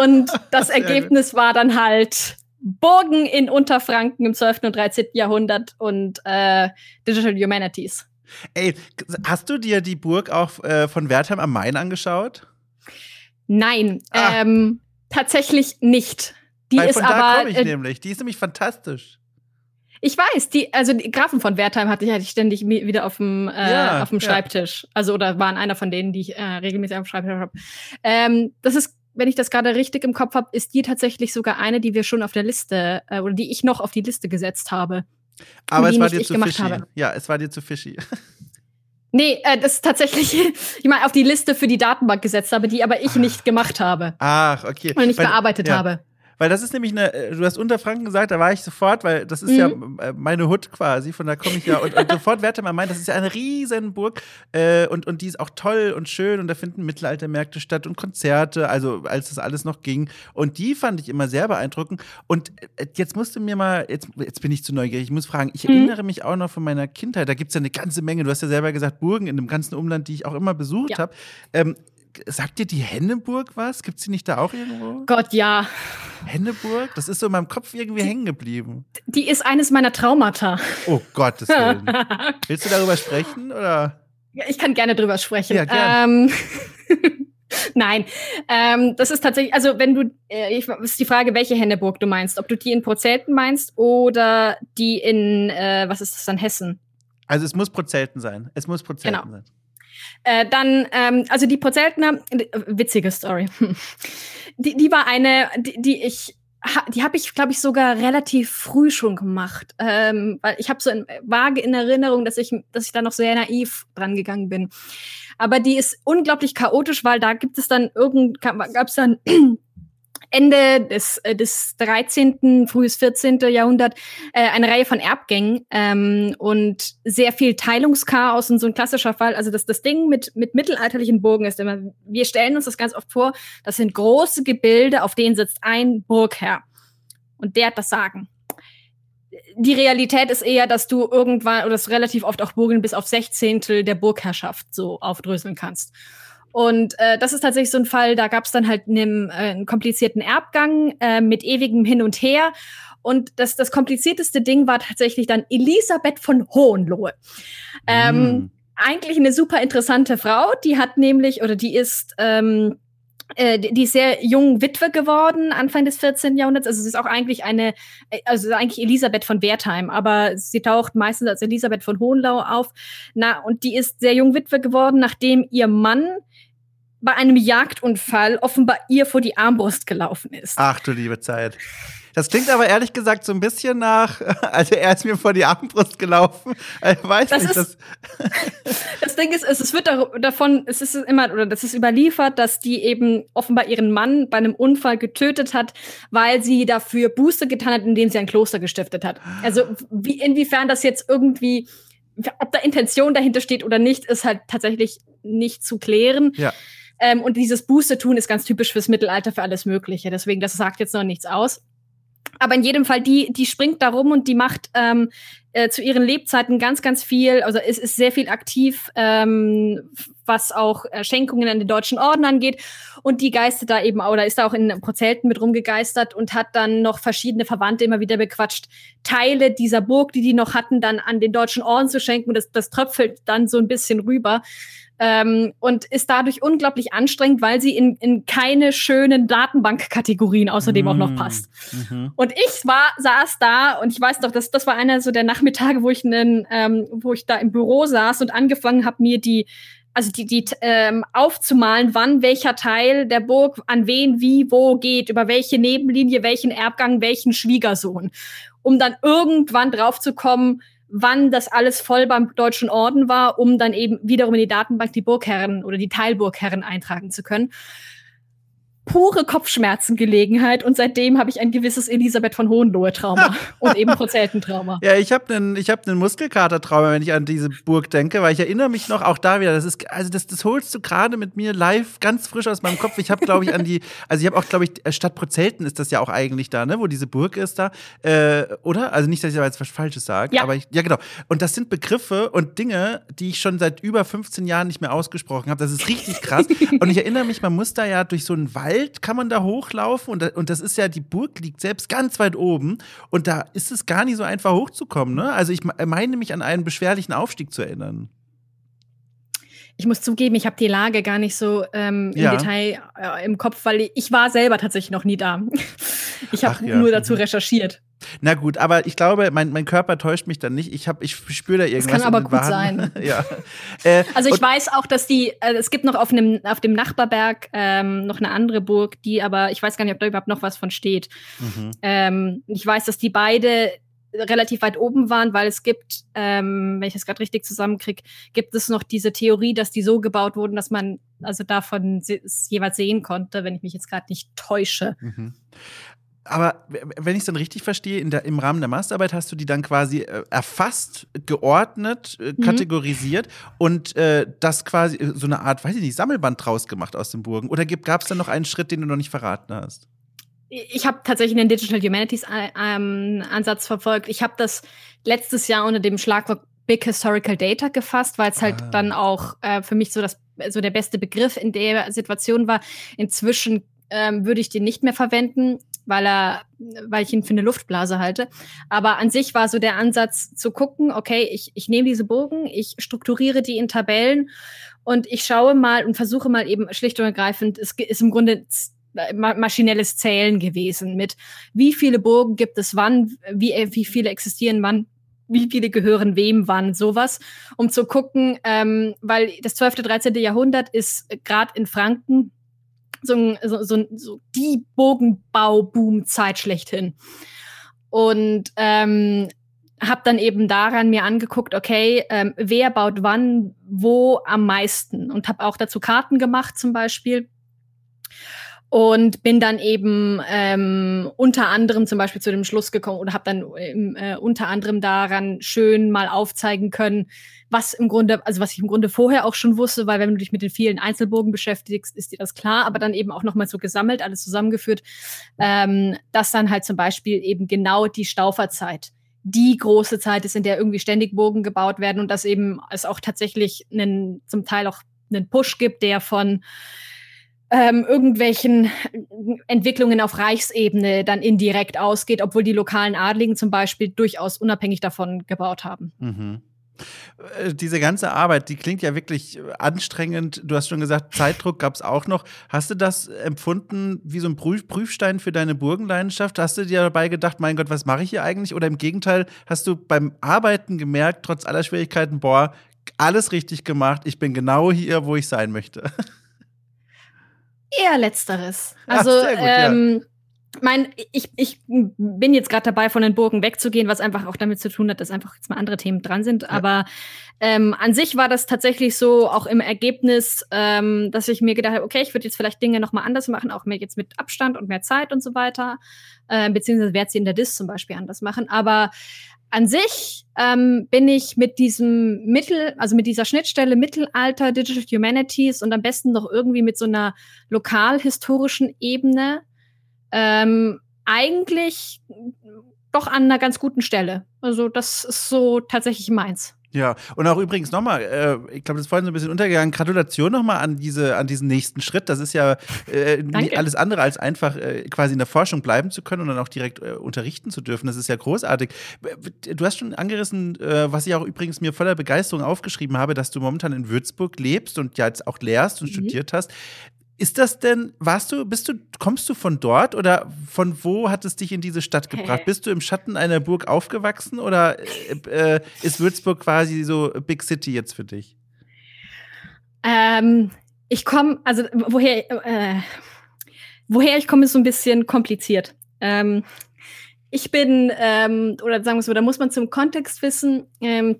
Und das Ergebnis war dann halt Burgen in Unterfranken im 12. und 13. Jahrhundert und äh, Digital Humanities. Ey, hast du dir die Burg auch äh, von Wertheim am Main angeschaut? Nein, ah. ähm, tatsächlich nicht. Die Weil ist von da aber. Ich äh, nämlich. Die ist nämlich fantastisch. Ich weiß, die, also die Grafen von Wertheim hatte ich, hatte ich ständig wieder auf dem, äh, ja, auf dem Schreibtisch. Ja. Also, oder waren einer von denen, die ich äh, regelmäßig auf dem Schreibtisch habe. Ähm, das ist, wenn ich das gerade richtig im Kopf habe, ist die tatsächlich sogar eine, die wir schon auf der Liste, äh, oder die ich noch auf die Liste gesetzt habe. Aber es war dir zu fishy. Habe. Ja, es war dir zu fishy. Nee, äh, das ist tatsächlich, ich meine, auf die Liste für die Datenbank gesetzt habe, die aber ich ah. nicht gemacht habe. Ach, okay. Und nicht Weil, bearbeitet ja. habe. Weil das ist nämlich eine, äh, du hast Unterfranken gesagt, da war ich sofort, weil das ist mhm. ja äh, meine Hut quasi, von da komme ich ja. Und, und sofort werte man meint, das ist ja eine Riesenburg äh, und, und die ist auch toll und schön und da finden Mittelaltermärkte statt und Konzerte, also als das alles noch ging. Und die fand ich immer sehr beeindruckend. Und äh, jetzt musst du mir mal, jetzt, jetzt bin ich zu neugierig, ich muss fragen, ich mhm. erinnere mich auch noch von meiner Kindheit, da gibt es ja eine ganze Menge, du hast ja selber gesagt, Burgen in dem ganzen Umland, die ich auch immer besucht ja. habe. Ähm, sagt dir die Henneburg was? Gibt sie nicht da auch irgendwo? Gott, ja. Henneburg? Das ist so in meinem Kopf irgendwie hängen geblieben. Die ist eines meiner Traumata. Oh Gottes Willen. Willst du darüber sprechen oder? Ja, ich kann gerne drüber sprechen. Ja, gerne. Ähm, Nein, ähm, das ist tatsächlich, also wenn du, äh, ich, ist die Frage, welche Henneburg du meinst, ob du die in Prozelten meinst oder die in, äh, was ist das dann, Hessen? Also es muss Prozelten sein. Es muss Prozelten genau. sein. Äh, dann, ähm, also die Prozeltner, äh, witzige Story. die, die war eine, die, die ich die habe ich, glaube ich, sogar relativ früh schon gemacht, ähm, weil ich habe so in, vage in Erinnerung, dass ich, dass ich da noch sehr naiv dran gegangen bin. Aber die ist unglaublich chaotisch, weil da gibt es dann irgend, gab es dann Ende des, äh, des 13., frühes 14. Jahrhundert äh, eine Reihe von Erbgängen ähm, und sehr viel Teilungschaos und so ein klassischer Fall. Also das, das Ding mit, mit mittelalterlichen Burgen ist immer, wir stellen uns das ganz oft vor, das sind große Gebilde, auf denen sitzt ein Burgherr. Und der hat das Sagen. Die Realität ist eher, dass du irgendwann, oder das relativ oft auch Burgen bis auf Sechzehntel der Burgherrschaft so aufdröseln kannst. Und äh, das ist tatsächlich so ein Fall, da gab es dann halt einen, äh, einen komplizierten Erbgang äh, mit ewigem Hin und Her. Und das, das komplizierteste Ding war tatsächlich dann Elisabeth von Hohenlohe. Ähm, mm. Eigentlich eine super interessante Frau, die hat nämlich, oder die ist, ähm, äh, die ist sehr jung Witwe geworden, Anfang des 14. Jahrhunderts. Also sie ist auch eigentlich eine, äh, also eigentlich Elisabeth von Wertheim, aber sie taucht meistens als Elisabeth von Hohenlau auf. Na, und die ist sehr jung Witwe geworden, nachdem ihr Mann bei einem Jagdunfall offenbar ihr vor die Armbrust gelaufen ist. Ach du liebe Zeit. Das klingt aber ehrlich gesagt so ein bisschen nach, also er ist mir vor die Armbrust gelaufen. Ich weiß das nicht, ist, das, das Ding ist, es wird davon, es ist immer, oder das ist überliefert, dass die eben offenbar ihren Mann bei einem Unfall getötet hat, weil sie dafür Buße getan hat, indem sie ein Kloster gestiftet hat. Also wie, inwiefern das jetzt irgendwie, ob da Intention dahinter steht oder nicht, ist halt tatsächlich nicht zu klären. Ja. Ähm, und dieses Buße tun ist ganz typisch fürs Mittelalter für alles Mögliche. Deswegen, das sagt jetzt noch nichts aus. Aber in jedem Fall, die, die springt da rum und die macht ähm, äh, zu ihren Lebzeiten ganz, ganz viel, also es ist sehr viel aktiv, ähm, was auch äh, Schenkungen an den deutschen Orden angeht. Und die geistert da eben auch, oder ist da auch in Prozelten mit rumgegeistert und hat dann noch verschiedene Verwandte immer wieder bequatscht, Teile dieser Burg, die die noch hatten, dann an den deutschen Orden zu schenken. Und das, das tröpfelt dann so ein bisschen rüber ähm, und ist dadurch unglaublich anstrengend, weil sie in, in keine schönen Datenbankkategorien außerdem mm. auch noch mm, passt. Mhm. Und ich war, saß da und ich weiß doch, das, das war einer so der Nachmittage, wo ich, nen, ähm, wo ich da im Büro saß und angefangen habe, mir die also die, die ähm, aufzumalen, wann welcher Teil der Burg an wen, wie, wo geht, über welche Nebenlinie, welchen Erbgang, welchen Schwiegersohn, um dann irgendwann draufzukommen, wann das alles voll beim Deutschen Orden war, um dann eben wiederum in die Datenbank die Burgherren oder die Teilburgherren eintragen zu können pure Kopfschmerzengelegenheit und seitdem habe ich ein gewisses Elisabeth von Hohenlohe-Trauma und eben Prozelten-Trauma. Ja, ich habe einen ich hab Muskelkater-Trauma, wenn ich an diese Burg denke, weil ich erinnere mich noch auch da wieder, das ist also das das holst du gerade mit mir live ganz frisch aus meinem Kopf. Ich habe glaube ich an die also ich habe auch glaube ich Stadt Prozelten ist das ja auch eigentlich da, ne, wo diese Burg ist da, äh, oder? Also nicht, dass ich da jetzt was falsches sage, ja. aber ich, ja genau. Und das sind Begriffe und Dinge, die ich schon seit über 15 Jahren nicht mehr ausgesprochen habe. Das ist richtig krass und ich erinnere mich, man muss da ja durch so einen Wald Wald kann man da hochlaufen und, da, und das ist ja, die Burg liegt selbst ganz weit oben und da ist es gar nicht so einfach hochzukommen. Ne? Also ich meine mich an einen beschwerlichen Aufstieg zu erinnern. Ich muss zugeben, ich habe die Lage gar nicht so ähm, im ja. Detail äh, im Kopf, weil ich war selber tatsächlich noch nie da. ich habe ja. nur dazu mhm. recherchiert. Na gut, aber ich glaube, mein, mein Körper täuscht mich dann nicht. Ich, hab, ich spüre da irgendwas. Das kann aber gut Waden. sein. ja. Äh, also ich weiß auch, dass die, äh, es gibt noch auf, einem, auf dem Nachbarberg ähm, noch eine andere Burg, die aber, ich weiß gar nicht, ob da überhaupt noch was von steht. Mhm. Ähm, ich weiß, dass die beide relativ weit oben waren, weil es gibt, ähm, wenn ich das gerade richtig zusammenkriege, gibt es noch diese Theorie, dass die so gebaut wurden, dass man also davon es jeweils sehen konnte, wenn ich mich jetzt gerade nicht täusche. Mhm aber wenn ich es dann richtig verstehe, der, im Rahmen der Masterarbeit hast du die dann quasi äh, erfasst, geordnet, äh, mhm. kategorisiert und äh, das quasi äh, so eine Art, weiß ich nicht, Sammelband draus gemacht aus den Burgen. Oder gab es dann noch einen Schritt, den du noch nicht verraten hast? Ich habe tatsächlich einen Digital Humanities äh, ähm, Ansatz verfolgt. Ich habe das letztes Jahr unter dem Schlagwort Big Historical Data gefasst, weil es halt ah. dann auch äh, für mich so das so der beste Begriff in der Situation war. Inzwischen ähm, würde ich den nicht mehr verwenden weil er, weil ich ihn für eine Luftblase halte. Aber an sich war so der Ansatz zu gucken, okay, ich, ich nehme diese Bogen, ich strukturiere die in Tabellen und ich schaue mal und versuche mal eben schlicht und ergreifend, es ist im Grunde maschinelles Zählen gewesen mit wie viele Burgen gibt es wann, wie, wie viele existieren wann wie viele gehören wem, wann, sowas, um zu gucken, ähm, weil das 12., 13. Jahrhundert ist gerade in Franken so, so, so, so die Bogenbau-Boom-Zeit schlechthin. Und ähm, habe dann eben daran mir angeguckt, okay, ähm, wer baut wann, wo am meisten und habe auch dazu Karten gemacht zum Beispiel und bin dann eben ähm, unter anderem zum Beispiel zu dem Schluss gekommen oder habe dann äh, unter anderem daran schön mal aufzeigen können, was im Grunde, also was ich im Grunde vorher auch schon wusste, weil wenn du dich mit den vielen Einzelbogen beschäftigst, ist dir das klar, aber dann eben auch nochmal so gesammelt, alles zusammengeführt, ähm, dass dann halt zum Beispiel eben genau die Stauferzeit die große Zeit ist, in der irgendwie ständig Bogen gebaut werden und dass eben es auch tatsächlich einen, zum Teil auch einen Push gibt, der von ähm, irgendwelchen Entwicklungen auf Reichsebene dann indirekt ausgeht, obwohl die lokalen Adligen zum Beispiel durchaus unabhängig davon gebaut haben. Mhm. Äh, diese ganze Arbeit, die klingt ja wirklich anstrengend. Du hast schon gesagt, Zeitdruck gab es auch noch. Hast du das empfunden wie so ein Prüfstein für deine Burgenleidenschaft? Hast du dir dabei gedacht, mein Gott, was mache ich hier eigentlich? Oder im Gegenteil, hast du beim Arbeiten gemerkt, trotz aller Schwierigkeiten, boah, alles richtig gemacht, ich bin genau hier, wo ich sein möchte? Eher letzteres. Also, Ach, gut, ähm, ja mein, ich, ich bin jetzt gerade dabei, von den Burgen wegzugehen, was einfach auch damit zu tun hat, dass einfach jetzt mal andere Themen dran sind. Ja. Aber ähm, an sich war das tatsächlich so, auch im Ergebnis, ähm, dass ich mir gedacht habe, okay, ich würde jetzt vielleicht Dinge nochmal anders machen, auch mehr jetzt mit Abstand und mehr Zeit und so weiter. Äh, beziehungsweise werde sie in der Dis zum Beispiel anders machen. Aber an sich ähm, bin ich mit diesem Mittel, also mit dieser Schnittstelle Mittelalter, Digital Humanities und am besten noch irgendwie mit so einer lokalhistorischen Ebene ähm, eigentlich doch an einer ganz guten Stelle. Also das ist so tatsächlich meins. Ja, und auch übrigens nochmal, äh, ich glaube, das ist vorhin so ein bisschen untergegangen. Gratulation nochmal an diese, an diesen nächsten Schritt. Das ist ja äh, alles andere als einfach äh, quasi in der Forschung bleiben zu können und dann auch direkt äh, unterrichten zu dürfen. Das ist ja großartig. Du hast schon angerissen, äh, was ich auch übrigens mir voller Begeisterung aufgeschrieben habe, dass du momentan in Würzburg lebst und ja jetzt auch lehrst und mhm. studiert hast. Ist das denn, warst du, bist du, kommst du von dort oder von wo hat es dich in diese Stadt gebracht? Bist du im Schatten einer Burg aufgewachsen oder äh, äh, ist Würzburg quasi so Big City jetzt für dich? Ähm, ich komme, also woher, äh, woher ich komme, ist so ein bisschen kompliziert. Ähm, ich bin, ähm, oder sagen wir so, da muss man zum Kontext wissen, ähm,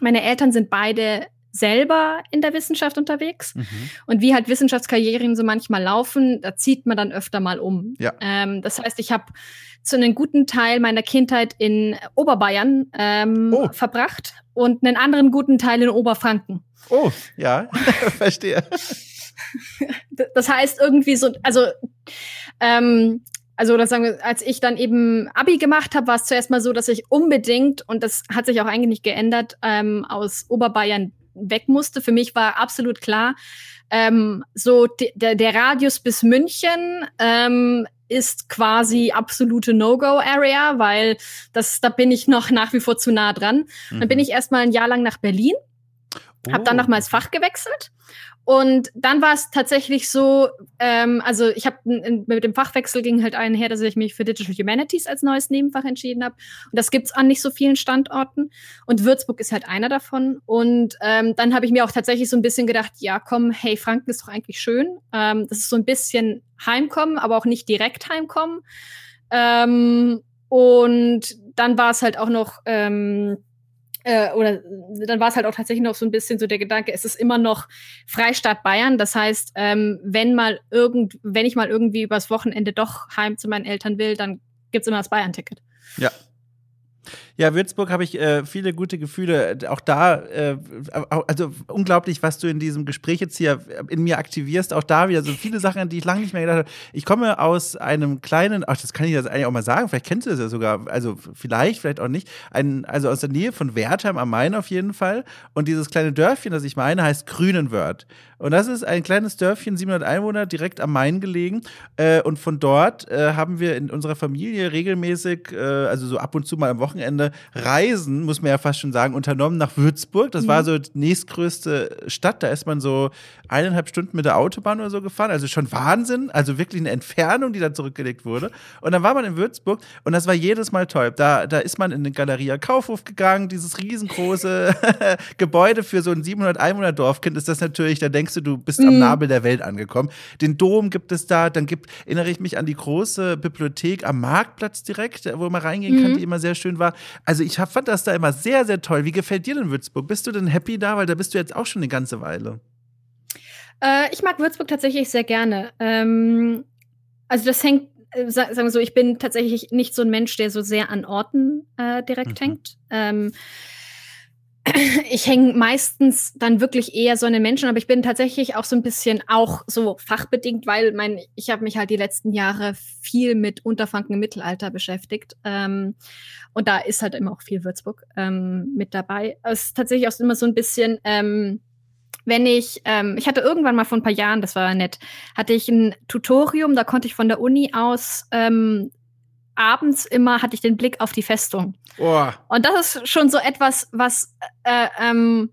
meine Eltern sind beide selber in der Wissenschaft unterwegs. Mhm. Und wie halt Wissenschaftskarrieren so manchmal laufen, da zieht man dann öfter mal um. Ja. Ähm, das heißt, ich habe zu einem guten Teil meiner Kindheit in Oberbayern ähm, oh. verbracht und einen anderen guten Teil in Oberfranken. Oh, ja, verstehe. Das heißt irgendwie so, also ähm, also oder sagen wir, als ich dann eben Abi gemacht habe, war es zuerst mal so, dass ich unbedingt, und das hat sich auch eigentlich nicht geändert, ähm, aus Oberbayern weg musste. Für mich war absolut klar, ähm, so der, der Radius bis München ähm, ist quasi absolute No-Go-Area, weil das, da bin ich noch nach wie vor zu nah dran. Mhm. Dann bin ich erstmal ein Jahr lang nach Berlin, oh. habe dann nochmals Fach gewechselt und dann war es tatsächlich so, ähm, also ich habe mit dem Fachwechsel ging halt einher, dass ich mich für Digital Humanities als neues Nebenfach entschieden habe. Und das gibt's an nicht so vielen Standorten. Und Würzburg ist halt einer davon. Und ähm, dann habe ich mir auch tatsächlich so ein bisschen gedacht, ja komm, hey, Franken ist doch eigentlich schön. Ähm, das ist so ein bisschen Heimkommen, aber auch nicht direkt Heimkommen. Ähm, und dann war es halt auch noch ähm, äh, oder dann war es halt auch tatsächlich noch so ein bisschen so der Gedanke, es ist immer noch Freistaat Bayern. Das heißt, ähm, wenn mal irgend, wenn ich mal irgendwie übers Wochenende doch heim zu meinen Eltern will, dann gibt's immer das Bayern-Ticket. Ja, ja, Würzburg habe ich äh, viele gute Gefühle. Auch da, äh, also unglaublich, was du in diesem Gespräch jetzt hier in mir aktivierst. Auch da wieder so viele Sachen, an die ich lange nicht mehr gedacht habe. Ich komme aus einem kleinen, ach, das kann ich jetzt eigentlich auch mal sagen, vielleicht kennst du das ja sogar, also vielleicht, vielleicht auch nicht, ein, also aus der Nähe von Wertheim am Main auf jeden Fall. Und dieses kleine Dörfchen, das ich meine, heißt Grünenwörth. Und das ist ein kleines Dörfchen, 700 Einwohner, direkt am Main gelegen. Äh, und von dort äh, haben wir in unserer Familie regelmäßig, äh, also so ab und zu mal am Wochenende, Reisen, muss man ja fast schon sagen, unternommen nach Würzburg. Das mhm. war so die nächstgrößte Stadt. Da ist man so eineinhalb Stunden mit der Autobahn oder so gefahren. Also schon Wahnsinn. Also wirklich eine Entfernung, die da zurückgelegt wurde. Und dann war man in Würzburg und das war jedes Mal toll. Da, da ist man in den Galeria Kaufhof gegangen, dieses riesengroße Gebäude für so ein 700 Einwohner Dorfkind ist das natürlich, da denkst denkst du, du bist mhm. am Nabel der Welt angekommen. Den Dom gibt es da, dann gibt, erinnere ich mich an die große Bibliothek am Marktplatz direkt, wo man reingehen mhm. kann, die immer sehr schön war. Also ich hab, fand das da immer sehr, sehr toll. Wie gefällt dir denn Würzburg? Bist du denn happy da? Weil da bist du jetzt auch schon eine ganze Weile. Äh, ich mag Würzburg tatsächlich sehr gerne. Ähm, also das hängt äh, sagen wir so, ich bin tatsächlich nicht so ein Mensch, der so sehr an Orten äh, direkt mhm. hängt. Ähm, ich hänge meistens dann wirklich eher so an den Menschen, aber ich bin tatsächlich auch so ein bisschen auch so fachbedingt, weil mein, ich habe mich halt die letzten Jahre viel mit Unterfranken im Mittelalter beschäftigt. Ähm, und da ist halt immer auch viel Würzburg ähm, mit dabei. Es ist tatsächlich auch immer so ein bisschen, ähm, wenn ich, ähm, ich hatte irgendwann mal vor ein paar Jahren, das war nett, hatte ich ein Tutorium, da konnte ich von der Uni aus ähm, abends immer hatte ich den Blick auf die Festung. Oh. Und das ist schon so etwas, was äh, ähm,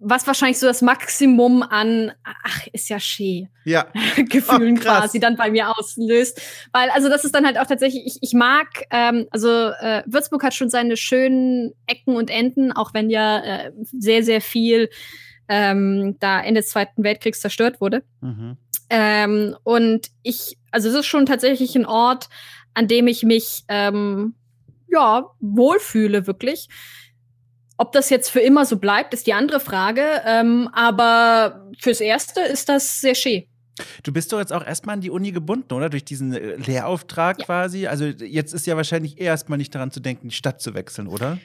was wahrscheinlich so das Maximum an, ach, ist ja schee, ja. Gefühlen oh, quasi dann bei mir auslöst. Weil, also das ist dann halt auch tatsächlich, ich, ich mag, ähm, also äh, Würzburg hat schon seine schönen Ecken und Enden, auch wenn ja äh, sehr, sehr viel ähm, da Ende des Zweiten Weltkriegs zerstört wurde. Mhm. Ähm, und ich, also es ist schon tatsächlich ein Ort, an dem ich mich ähm, ja wohlfühle wirklich. Ob das jetzt für immer so bleibt, ist die andere Frage. Ähm, aber fürs Erste ist das sehr schön. Du bist doch jetzt auch erstmal an die Uni gebunden, oder? Durch diesen äh, Lehrauftrag ja. quasi. Also jetzt ist ja wahrscheinlich erstmal nicht daran zu denken, die Stadt zu wechseln, oder?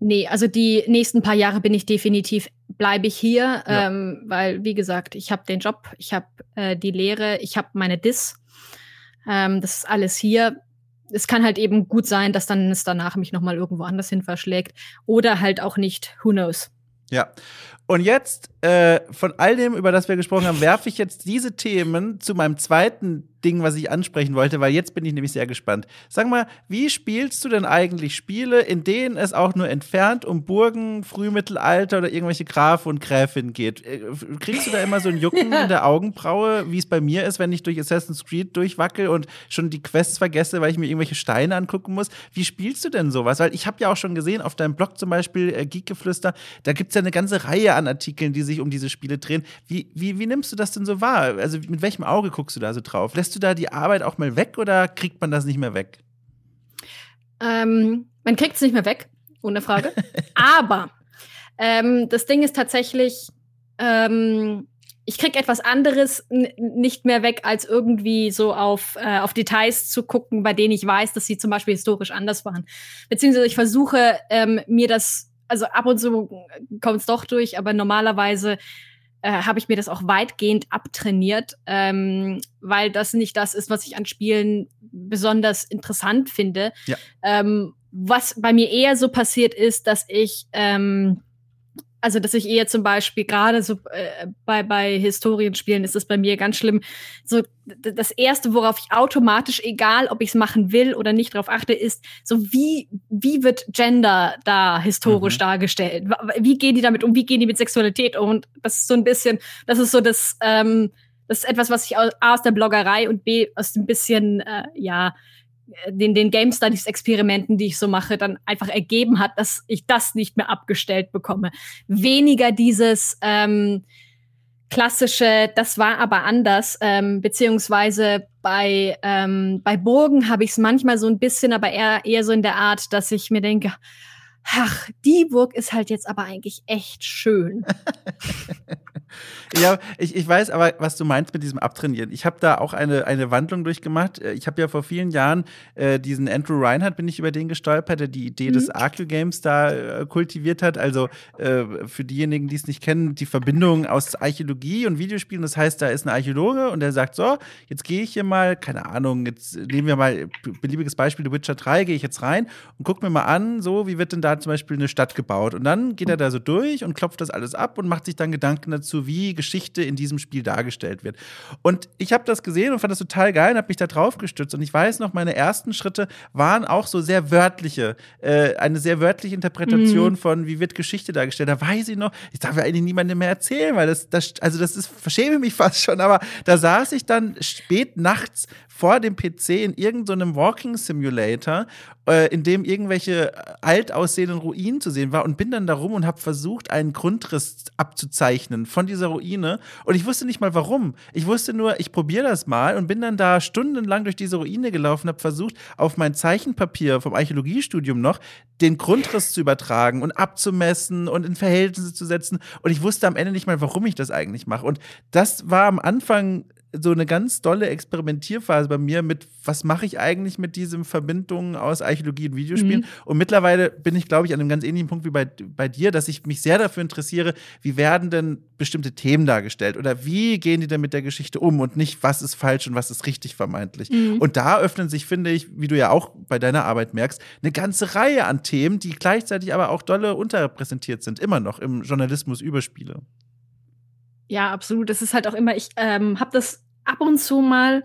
Nee, also die nächsten paar Jahre bin ich definitiv, bleibe ich hier, ja. ähm, weil, wie gesagt, ich habe den Job, ich habe äh, die Lehre, ich habe meine Dis. Ähm, das ist alles hier. Es kann halt eben gut sein, dass dann es danach mich noch mal irgendwo anders hin verschlägt oder halt auch nicht. Who knows? Ja. Und jetzt, äh, von all dem, über das wir gesprochen haben, werfe ich jetzt diese Themen zu meinem zweiten Ding, was ich ansprechen wollte, weil jetzt bin ich nämlich sehr gespannt. Sag mal, wie spielst du denn eigentlich Spiele, in denen es auch nur entfernt um Burgen, Frühmittelalter oder irgendwelche Graf und Gräfin geht? Äh, kriegst du da immer so ein Jucken in der Augenbraue, wie es bei mir ist, wenn ich durch Assassin's Creed durchwackel und schon die Quests vergesse, weil ich mir irgendwelche Steine angucken muss? Wie spielst du denn sowas? Weil ich habe ja auch schon gesehen, auf deinem Blog zum Beispiel, äh, Geekgeflüster, da gibt es ja eine ganze Reihe an Artikeln, die sich um diese Spiele drehen. Wie, wie, wie nimmst du das denn so wahr? Also mit welchem Auge guckst du da so drauf? Lässt du da die Arbeit auch mal weg oder kriegt man das nicht mehr weg? Ähm, man kriegt es nicht mehr weg, ohne Frage. Aber ähm, das Ding ist tatsächlich, ähm, ich krieg etwas anderes nicht mehr weg, als irgendwie so auf, äh, auf Details zu gucken, bei denen ich weiß, dass sie zum Beispiel historisch anders waren. Beziehungsweise ich versuche ähm, mir das, also ab und zu kommt es doch durch, aber normalerweise äh, habe ich mir das auch weitgehend abtrainiert, ähm, weil das nicht das ist, was ich an Spielen besonders interessant finde. Ja. Ähm, was bei mir eher so passiert ist, dass ich ähm, also dass ich eher zum Beispiel gerade so äh, bei, bei Historienspielen ist es bei mir ganz schlimm. So das erste, worauf ich automatisch, egal ob ich es machen will oder nicht darauf achte, ist so wie wie wird Gender da historisch mhm. dargestellt? Wie gehen die damit um? Wie gehen die mit Sexualität um? Und das ist so ein bisschen, das ist so das ähm, das ist etwas, was ich aus, A aus der Bloggerei und B aus dem bisschen äh, ja den, den Game Studies Experimenten, die ich so mache, dann einfach ergeben hat, dass ich das nicht mehr abgestellt bekomme. Weniger dieses ähm, klassische, das war aber anders, ähm, beziehungsweise bei, ähm, bei Burgen habe ich es manchmal so ein bisschen, aber eher, eher so in der Art, dass ich mir denke, ach, die Burg ist halt jetzt aber eigentlich echt schön. ja, ich, ich weiß aber, was du meinst mit diesem Abtrainieren. Ich habe da auch eine, eine Wandlung durchgemacht. Äh, ich habe ja vor vielen Jahren äh, diesen Andrew Reinhardt, bin ich über den gestolpert, der die Idee mhm. des Arcue-Games da äh, kultiviert hat. Also äh, für diejenigen, die es nicht kennen, die Verbindung aus Archäologie und Videospielen. Das heißt, da ist ein Archäologe und der sagt so, jetzt gehe ich hier mal, keine Ahnung, jetzt nehmen wir mal beliebiges Beispiel, The Witcher 3, gehe ich jetzt rein und guck mir mal an, so, wie wird denn da zum Beispiel eine Stadt gebaut? Und dann geht er da so durch und klopft das alles ab und macht sich dann Gedanken dazu, wie Geschichte in diesem Spiel dargestellt wird. Und ich habe das gesehen und fand das total geil und habe mich da drauf gestützt. Und ich weiß noch, meine ersten Schritte waren auch so sehr wörtliche, äh, eine sehr wörtliche Interpretation mhm. von, wie wird Geschichte dargestellt. Da weiß ich noch, ich darf ja eigentlich niemandem mehr erzählen, weil das, das also das ist, verschäme mich fast schon, aber da saß ich dann spät nachts vor dem PC in irgendeinem so Walking Simulator, äh, in dem irgendwelche alt aussehenden Ruinen zu sehen war und bin dann da rum und habe versucht, einen Grundriss abzuzeichnen von dieser Ruine. Und ich wusste nicht mal warum. Ich wusste nur, ich probiere das mal und bin dann da stundenlang durch diese Ruine gelaufen, habe versucht, auf mein Zeichenpapier vom Archäologiestudium noch den Grundriss zu übertragen und abzumessen und in Verhältnisse zu setzen. Und ich wusste am Ende nicht mal, warum ich das eigentlich mache. Und das war am Anfang so eine ganz dolle Experimentierphase bei mir mit, was mache ich eigentlich mit diesen Verbindungen aus Archäologie und Videospielen. Mhm. Und mittlerweile bin ich, glaube ich, an einem ganz ähnlichen Punkt wie bei, bei dir, dass ich mich sehr dafür interessiere, wie werden denn bestimmte Themen dargestellt oder wie gehen die denn mit der Geschichte um und nicht, was ist falsch und was ist richtig vermeintlich. Mhm. Und da öffnen sich, finde ich, wie du ja auch bei deiner Arbeit merkst, eine ganze Reihe an Themen, die gleichzeitig aber auch dolle unterrepräsentiert sind, immer noch im Journalismus über Spiele. Ja, absolut. Das ist halt auch immer, ich ähm, habe das ab und zu mal,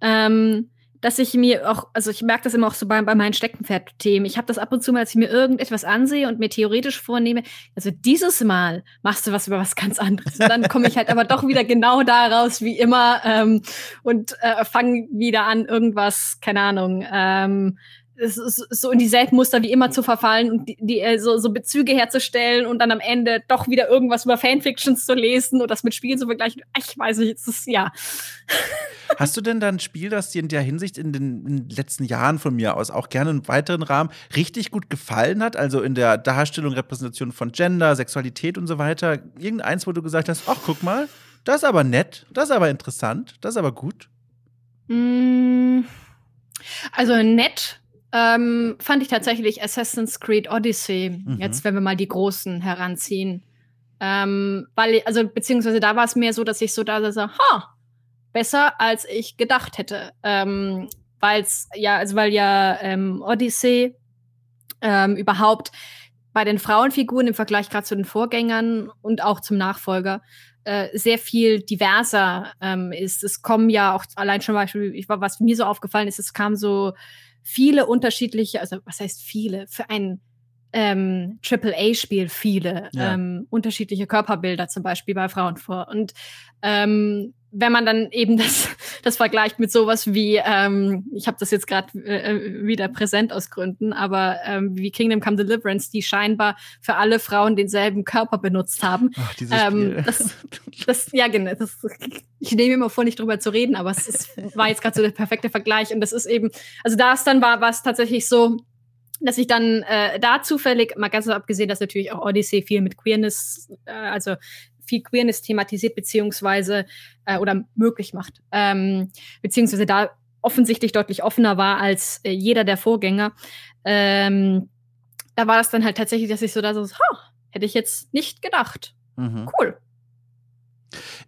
ähm, dass ich mir auch, also ich merke das immer auch so bei, bei meinen Steckenpferd-Themen. Ich habe das ab und zu mal, als ich mir irgendetwas ansehe und mir theoretisch vornehme, also dieses Mal machst du was über was ganz anderes. Und dann komme ich halt aber doch wieder genau da raus wie immer ähm, und äh, fange wieder an, irgendwas, keine Ahnung, ähm, so in dieselben Muster wie immer zu verfallen und die, die äh, so, so, Bezüge herzustellen und dann am Ende doch wieder irgendwas über Fanfictions zu lesen und das mit Spielen zu vergleichen. Ich weiß nicht, es ist ja. Hast du denn dann ein Spiel, das dir in der Hinsicht in den, in den, letzten Jahren von mir aus auch gerne im weiteren Rahmen richtig gut gefallen hat? Also in der Darstellung, Repräsentation von Gender, Sexualität und so weiter. Irgendeins, wo du gesagt hast, ach, guck mal, das ist aber nett, das ist aber interessant, das ist aber gut. Mm, also nett ähm, fand ich tatsächlich Assassin's Creed Odyssey, mhm. jetzt wenn wir mal die großen heranziehen. Ähm, weil, also, beziehungsweise da war es mehr so, dass ich so da so, ha, besser als ich gedacht hätte. Ähm, weil es, ja, also weil ja ähm, Odyssey ähm, überhaupt bei den Frauenfiguren im Vergleich gerade zu den Vorgängern und auch zum Nachfolger äh, sehr viel diverser ähm, ist. Es kommen ja auch allein schon Beispiel, ich war, was mir so aufgefallen ist, es kam so viele unterschiedliche, also was heißt viele, für ein ähm, AAA-Spiel viele ja. ähm, unterschiedliche Körperbilder zum Beispiel bei Frauen vor. Und ähm, wenn man dann eben das, das vergleicht mit sowas wie, ähm, ich habe das jetzt gerade äh, wieder präsent aus Gründen, aber ähm, wie Kingdom Come Deliverance, die scheinbar für alle Frauen denselben Körper benutzt haben. Ach, dieses ähm, Spiel. Das, das, ja, genau. Das, ich nehme immer vor, nicht drüber zu reden, aber es ist, war jetzt gerade so der perfekte Vergleich. Und das ist eben, also da ist dann war, war es tatsächlich so, dass ich dann äh, da zufällig, mal ganz abgesehen, dass natürlich auch Odyssey viel mit Queerness, äh, also viel Queerness thematisiert beziehungsweise äh, oder möglich macht, ähm, beziehungsweise da offensichtlich deutlich offener war als äh, jeder der Vorgänger. Ähm, da war das dann halt tatsächlich, dass ich so da so, ha, hätte ich jetzt nicht gedacht. Mhm. Cool.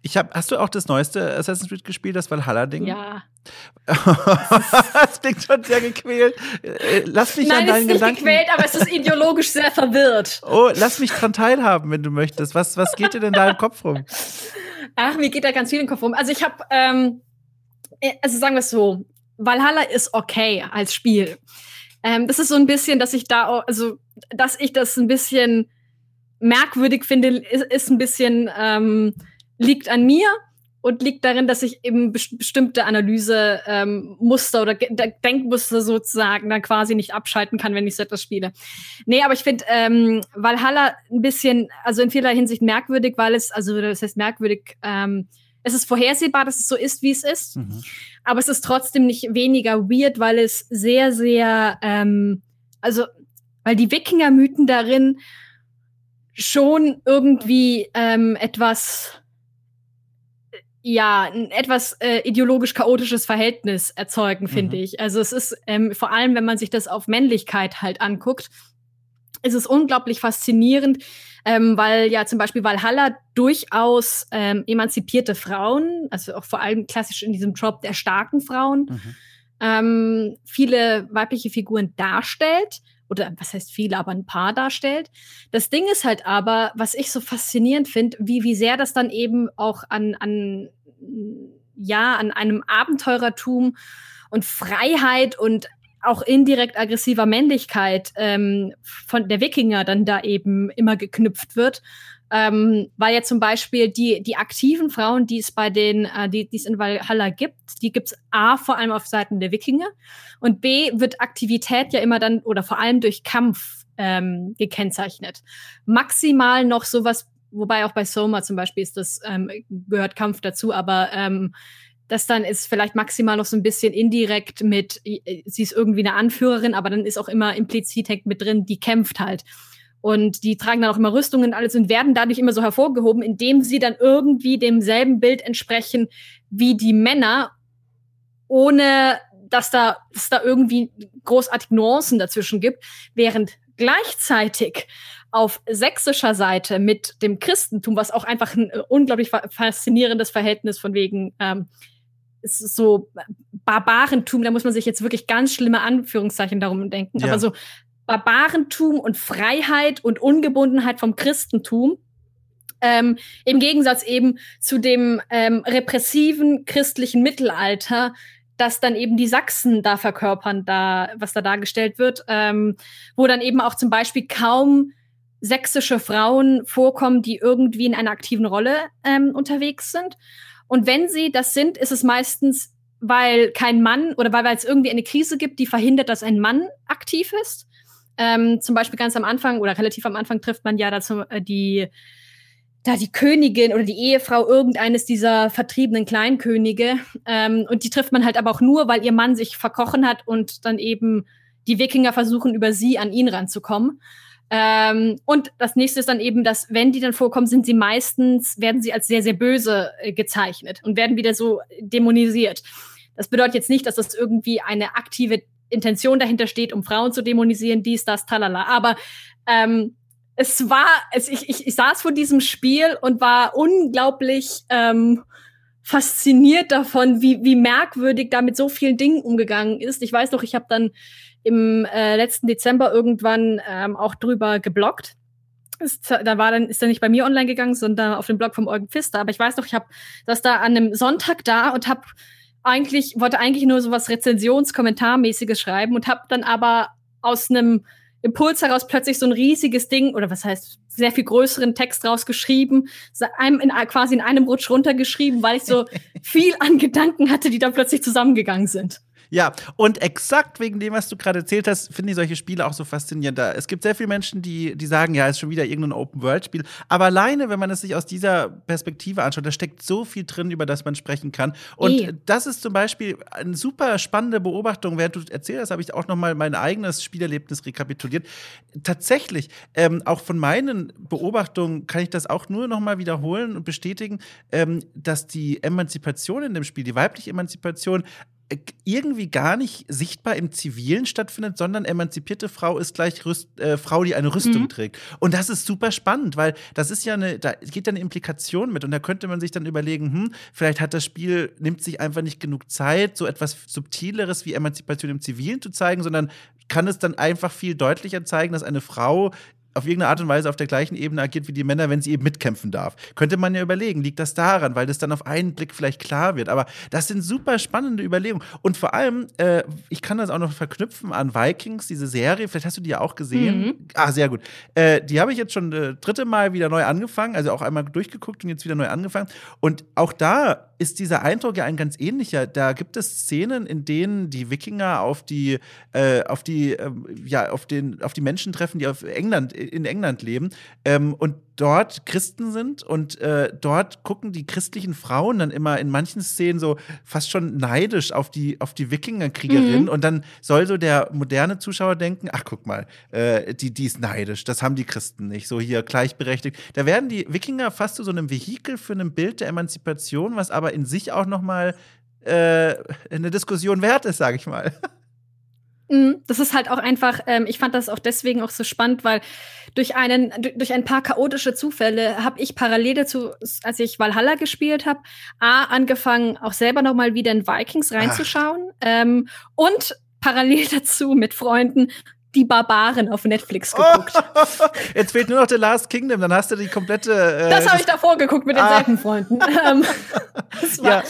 Ich hab, hast du auch das neueste Assassin's Creed gespielt, das Valhalla-Ding? Ja. das klingt schon sehr gequält. Äh, lass mich Nein, an deinen es ist Gedanken. nicht gequält, aber es ist ideologisch sehr verwirrt. Oh, lass mich dran teilhaben, wenn du möchtest. Was, was geht dir denn da im Kopf rum? Ach, mir geht da ganz viel im Kopf rum. Also ich habe, ähm, äh, also sagen wir es so, Valhalla ist okay als Spiel. Ähm, das ist so ein bisschen, dass ich da, also dass ich das ein bisschen merkwürdig finde, ist, ist ein bisschen ähm, liegt an mir und liegt darin, dass ich eben bestimmte Analyse ähm, Muster oder Denkmuster sozusagen dann quasi nicht abschalten kann, wenn ich so etwas spiele. Nee, aber ich finde ähm, Valhalla ein bisschen, also in vieler Hinsicht merkwürdig, weil es, also das heißt merkwürdig, ähm, es ist vorhersehbar, dass es so ist, wie es ist. Mhm. Aber es ist trotzdem nicht weniger weird, weil es sehr, sehr, ähm, also, weil die Wikinger-Mythen darin schon irgendwie ähm, etwas ja, ein etwas äh, ideologisch chaotisches Verhältnis erzeugen, finde mhm. ich. Also es ist ähm, vor allem, wenn man sich das auf Männlichkeit halt anguckt, ist es unglaublich faszinierend, ähm, weil ja zum Beispiel Valhalla durchaus ähm, emanzipierte Frauen, also auch vor allem klassisch in diesem Trop der starken Frauen, mhm. ähm, viele weibliche Figuren darstellt oder was heißt viele, aber ein paar darstellt. Das Ding ist halt aber, was ich so faszinierend finde, wie, wie sehr das dann eben auch an, an, ja, an einem Abenteurertum und Freiheit und auch indirekt aggressiver Männlichkeit ähm, von der Wikinger dann da eben immer geknüpft wird. Ähm, weil ja zum Beispiel die, die aktiven Frauen, die es bei den, äh, die es in Valhalla gibt, die gibt es A, vor allem auf Seiten der Wikinger und B, wird Aktivität ja immer dann oder vor allem durch Kampf ähm, gekennzeichnet. Maximal noch sowas, wobei auch bei Soma zum Beispiel ist das, ähm, gehört Kampf dazu, aber ähm, das dann ist vielleicht maximal noch so ein bisschen indirekt mit, sie ist irgendwie eine Anführerin, aber dann ist auch immer implizit hängt mit drin, die kämpft halt. Und die tragen dann auch immer Rüstungen und alles und werden dadurch immer so hervorgehoben, indem sie dann irgendwie demselben Bild entsprechen wie die Männer, ohne dass da, dass da irgendwie großartig Nuancen dazwischen gibt, während gleichzeitig auf sächsischer Seite mit dem Christentum, was auch einfach ein unglaublich faszinierendes Verhältnis von wegen ähm, so Barbarentum, da muss man sich jetzt wirklich ganz schlimme Anführungszeichen darum denken, ja. aber so Barbarentum und Freiheit und Ungebundenheit vom Christentum. Ähm, Im Gegensatz eben zu dem ähm, repressiven christlichen Mittelalter, das dann eben die Sachsen da verkörpern, da, was da dargestellt wird, ähm, wo dann eben auch zum Beispiel kaum sächsische Frauen vorkommen, die irgendwie in einer aktiven Rolle ähm, unterwegs sind. Und wenn sie das sind, ist es meistens, weil kein Mann oder weil, weil es irgendwie eine Krise gibt, die verhindert, dass ein Mann aktiv ist. Ähm, zum Beispiel ganz am Anfang oder relativ am Anfang trifft man ja dazu äh, die da die Königin oder die Ehefrau irgendeines dieser vertriebenen Kleinkönige. Ähm, und die trifft man halt aber auch nur, weil ihr Mann sich verkochen hat und dann eben die Wikinger versuchen, über sie an ihn ranzukommen. Ähm, und das nächste ist dann eben, dass wenn die dann vorkommen, sind sie meistens, werden sie als sehr, sehr böse äh, gezeichnet und werden wieder so dämonisiert. Das bedeutet jetzt nicht, dass das irgendwie eine aktive Intention dahinter steht, um Frauen zu dämonisieren, dies, das, talala. Aber ähm, es war, es, ich, ich, ich saß vor diesem Spiel und war unglaublich ähm, fasziniert davon, wie, wie merkwürdig da mit so vielen Dingen umgegangen ist. Ich weiß noch, ich habe dann im äh, letzten Dezember irgendwann ähm, auch drüber geblockt. Ist, da war dann, ist er nicht bei mir online gegangen, sondern auf dem Blog vom Eugen Pfister. Aber ich weiß noch, ich habe das da an einem Sonntag da und habe eigentlich, wollte eigentlich nur so was Rezensionskommentarmäßiges schreiben und habe dann aber aus einem Impuls heraus plötzlich so ein riesiges Ding, oder was heißt, sehr viel größeren Text rausgeschrieben, einem in, quasi in einem Rutsch runtergeschrieben, weil ich so viel an Gedanken hatte, die da plötzlich zusammengegangen sind. Ja, und exakt wegen dem, was du gerade erzählt hast, finde ich solche Spiele auch so faszinierend. Es gibt sehr viele Menschen, die, die sagen, ja, es ist schon wieder irgendein Open-World-Spiel. Aber alleine, wenn man es sich aus dieser Perspektive anschaut, da steckt so viel drin, über das man sprechen kann. Und e. das ist zum Beispiel eine super spannende Beobachtung. Während du erzählt hast, habe ich auch noch mal mein eigenes Spielerlebnis rekapituliert. Tatsächlich, ähm, auch von meinen Beobachtungen kann ich das auch nur noch mal wiederholen und bestätigen, ähm, dass die Emanzipation in dem Spiel, die weibliche Emanzipation, irgendwie gar nicht sichtbar im Zivilen stattfindet, sondern emanzipierte Frau ist gleich Rüst, äh, Frau, die eine Rüstung mhm. trägt. Und das ist super spannend, weil das ist ja eine, da geht ja eine Implikation mit und da könnte man sich dann überlegen, hm, vielleicht hat das Spiel, nimmt sich einfach nicht genug Zeit, so etwas Subtileres wie Emanzipation im Zivilen zu zeigen, sondern kann es dann einfach viel deutlicher zeigen, dass eine Frau auf irgendeine Art und Weise auf der gleichen Ebene agiert wie die Männer, wenn sie eben mitkämpfen darf. Könnte man ja überlegen, liegt das daran, weil das dann auf einen Blick vielleicht klar wird. Aber das sind super spannende Überlegungen. Und vor allem, äh, ich kann das auch noch verknüpfen an Vikings, diese Serie. Vielleicht hast du die ja auch gesehen. Mhm. Ah, sehr gut. Äh, die habe ich jetzt schon das äh, dritte Mal wieder neu angefangen, also auch einmal durchgeguckt und jetzt wieder neu angefangen. Und auch da ist dieser Eindruck ja ein ganz ähnlicher. Da gibt es Szenen, in denen die Wikinger auf die, äh, auf die, äh, ja, auf den, auf die Menschen treffen, die auf England, in England leben ähm, und dort Christen sind und äh, dort gucken die christlichen Frauen dann immer in manchen Szenen so fast schon neidisch auf die, auf die Wikingerkriegerinnen mhm. und dann soll so der moderne Zuschauer denken, ach guck mal, äh, die, die ist neidisch, das haben die Christen nicht, so hier gleichberechtigt. Da werden die Wikinger fast zu so einem Vehikel für ein Bild der Emanzipation, was aber in sich auch noch mal äh, eine Diskussion wert ist, sage ich mal. Mhm, das ist halt auch einfach, ähm, ich fand das auch deswegen auch so spannend, weil durch einen, durch ein paar chaotische Zufälle habe ich parallel dazu, als ich Valhalla gespielt habe, A, angefangen, auch selber noch mal wieder in Vikings reinzuschauen ähm, und parallel dazu mit Freunden die Barbaren auf Netflix geguckt. Oh, jetzt fehlt nur noch The Last Kingdom, dann hast du die komplette. Äh, das habe ich davor geguckt mit denselben ah. Freunden. Ähm, war, ja.